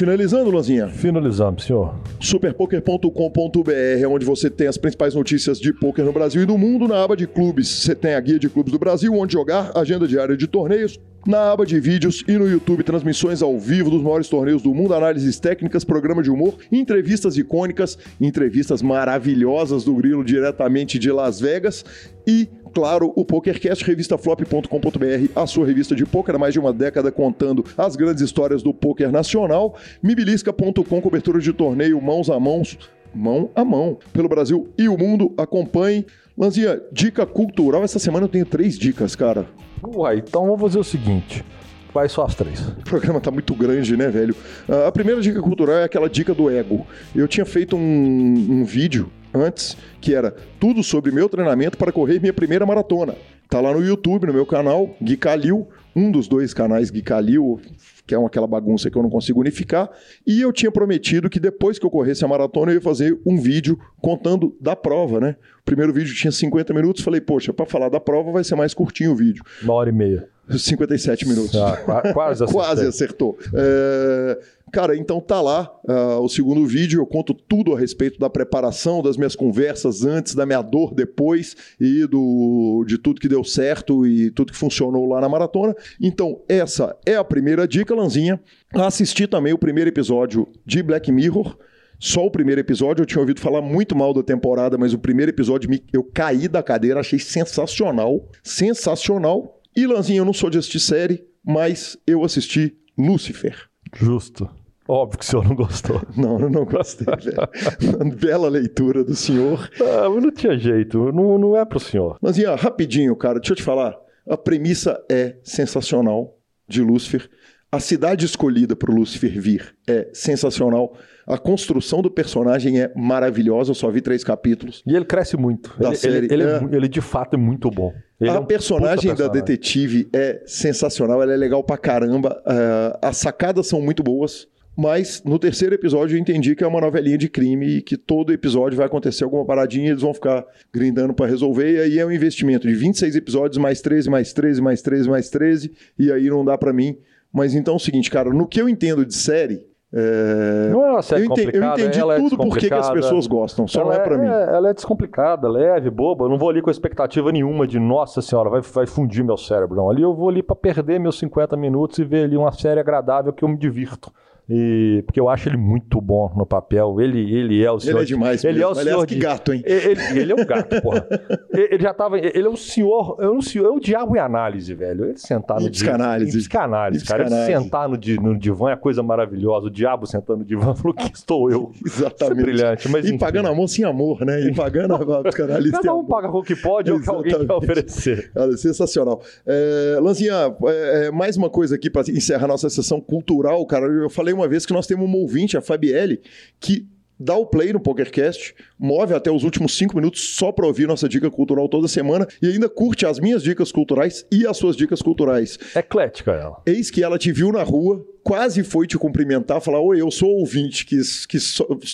Finalizando, Lanzinha? Finalizamos, senhor. Superpoker.com.br é onde você tem as principais notícias de poker no Brasil e do mundo. Na aba de clubes, você tem a guia de clubes do Brasil, onde jogar, agenda diária de torneios. Na aba de vídeos e no YouTube, transmissões ao vivo dos maiores torneios do mundo, análises técnicas, programa de humor, entrevistas icônicas, entrevistas maravilhosas do Grilo diretamente de Las Vegas e claro, o PokerCast, revistaflop.com.br, a sua revista de poker há mais de uma década contando as grandes histórias do poker nacional, mibilisca.com, cobertura de torneio mãos a mãos, mão a mão, pelo Brasil e o mundo. Acompanhe. Lanzinha, dica cultural. Essa semana eu tenho três dicas, cara. Uai, então vamos fazer o seguinte. Vai só as três. O programa tá muito grande, né, velho? Uh, a primeira dica cultural é aquela dica do ego. Eu tinha feito um, um vídeo antes, que era tudo sobre meu treinamento para correr minha primeira maratona. Tá lá no YouTube, no meu canal, Gui Calil, um dos dois canais Gui Calil, que é aquela bagunça que eu não consigo unificar. E eu tinha prometido que depois que eu corresse a maratona, eu ia fazer um vídeo contando da prova, né? O primeiro vídeo tinha 50 minutos, falei, poxa, para falar da prova vai ser mais curtinho o vídeo. Uma hora e meia. 57 minutos. Ah, quase (laughs) acertou. quase acertou. É... Cara, então tá lá uh, o segundo vídeo. Eu conto tudo a respeito da preparação, das minhas conversas antes, da minha dor depois e do, de tudo que deu certo e tudo que funcionou lá na maratona. Então, essa é a primeira dica, Lanzinha. Assisti também o primeiro episódio de Black Mirror. Só o primeiro episódio, eu tinha ouvido falar muito mal da temporada, mas o primeiro episódio eu caí da cadeira, achei sensacional. Sensacional. E Lanzinha, eu não sou de assistir série, mas eu assisti Lucifer. Justo. Óbvio que o senhor não gostou. (laughs) Não, eu não gostei, velho. (laughs) Bela leitura do senhor. Ah, não tinha jeito, não, não é pro senhor. Mas, Ian, rapidinho, cara, deixa eu te falar. A premissa é sensacional de Lúcifer. A cidade escolhida para o Lúcifer vir é sensacional. A construção do personagem é maravilhosa. Eu só vi três capítulos. E ele cresce muito. Da ele, série. Ele, ele, é... ele, de fato é muito bom. Ele a é um personagem, da detetive é sensacional. Ela é legal pra caramba. Uh, as sacadas são muito boas. Mas no terceiro episódio eu entendi que é uma novelinha de crime e que todo episódio vai acontecer alguma paradinha e eles vão ficar grindando para resolver. E aí é um investimento de 26 episódios, mais 13, mais 13, mais 13, mais 13. E aí não dá para mim. Mas então é o seguinte, cara, no que eu entendo de série, é... Não é uma série eu entendi, eu entendi é tudo é porque que as pessoas gostam, só ela não é para mim. É, ela é descomplicada, leve, boba. Eu não vou ali com expectativa nenhuma de, nossa senhora, vai, vai fundir meu cérebro. Não. Ali eu vou ali para perder meus 50 minutos e ver ali uma série agradável que eu me divirto. E, porque eu acho ele muito bom no papel. Ele, ele é o senhor. Ele é demais. Ele mesmo. é o Aliás, senhor. que gato, hein? Ele, ele é um gato, porra. (laughs) ele já tava. Ele é o senhor. É o, senhor, é o diabo em análise, velho. Ele sentar no divã. Psicanálise. cara. Ele sentar no, no divã é coisa maravilhosa. O diabo sentando no divã (laughs) falou que estou eu. (laughs) Exatamente. É brilhante. Mas, e pagando amor sem amor, né? E pagando a psicanalista. Cada um paga o que pode ou o que alguém quer oferecer. Sensacional. É, Lanzinha, é, é, mais uma coisa aqui para encerrar nossa sessão cultural, cara. Eu falei uma vez que nós temos uma ouvinte, a Fabielle, que dá o play no PokerCast, move até os últimos cinco minutos só para ouvir nossa dica cultural toda semana e ainda curte as minhas dicas culturais e as suas dicas culturais. Eclética ela. Eis que ela te viu na rua, quase foi te cumprimentar, falar: Oi, eu sou ouvinte, que, que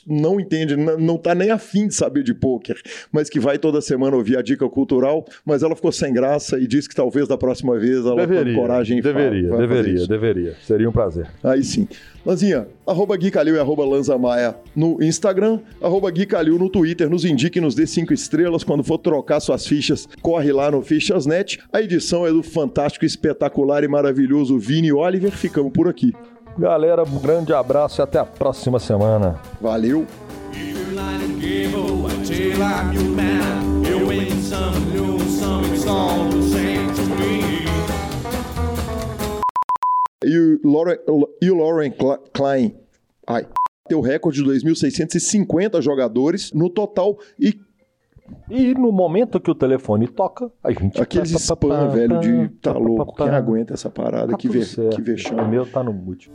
não entende, não tá nem afim de saber de pôquer, mas que vai toda semana ouvir a dica cultural, mas ela ficou sem graça e disse que talvez da próxima vez ela deveria, com coragem Deveria, fala, deveria, deveria. Seria um prazer. Aí sim. Lanzinha, arroba Gui Calil e arroba Lanza Maia no Instagram, arroba Gui Calil no Twitter, nos indique, nos dê cinco estrelas. Quando for trocar suas fichas, corre lá no Fichasnet. A edição é do fantástico, espetacular e maravilhoso Vini Oliver. Ficamos por aqui. Galera, um grande abraço e até a próxima semana. Valeu! E o Lauren, e o Lauren Klein, ai, tem o recorde de 2.650 jogadores no total e e no momento que o telefone toca, a gente... Aqueles pá, spam, pá, velho, de... Tá louco, quem aguenta essa parada? Tá que, ve, que vexame. O meu tá no mute.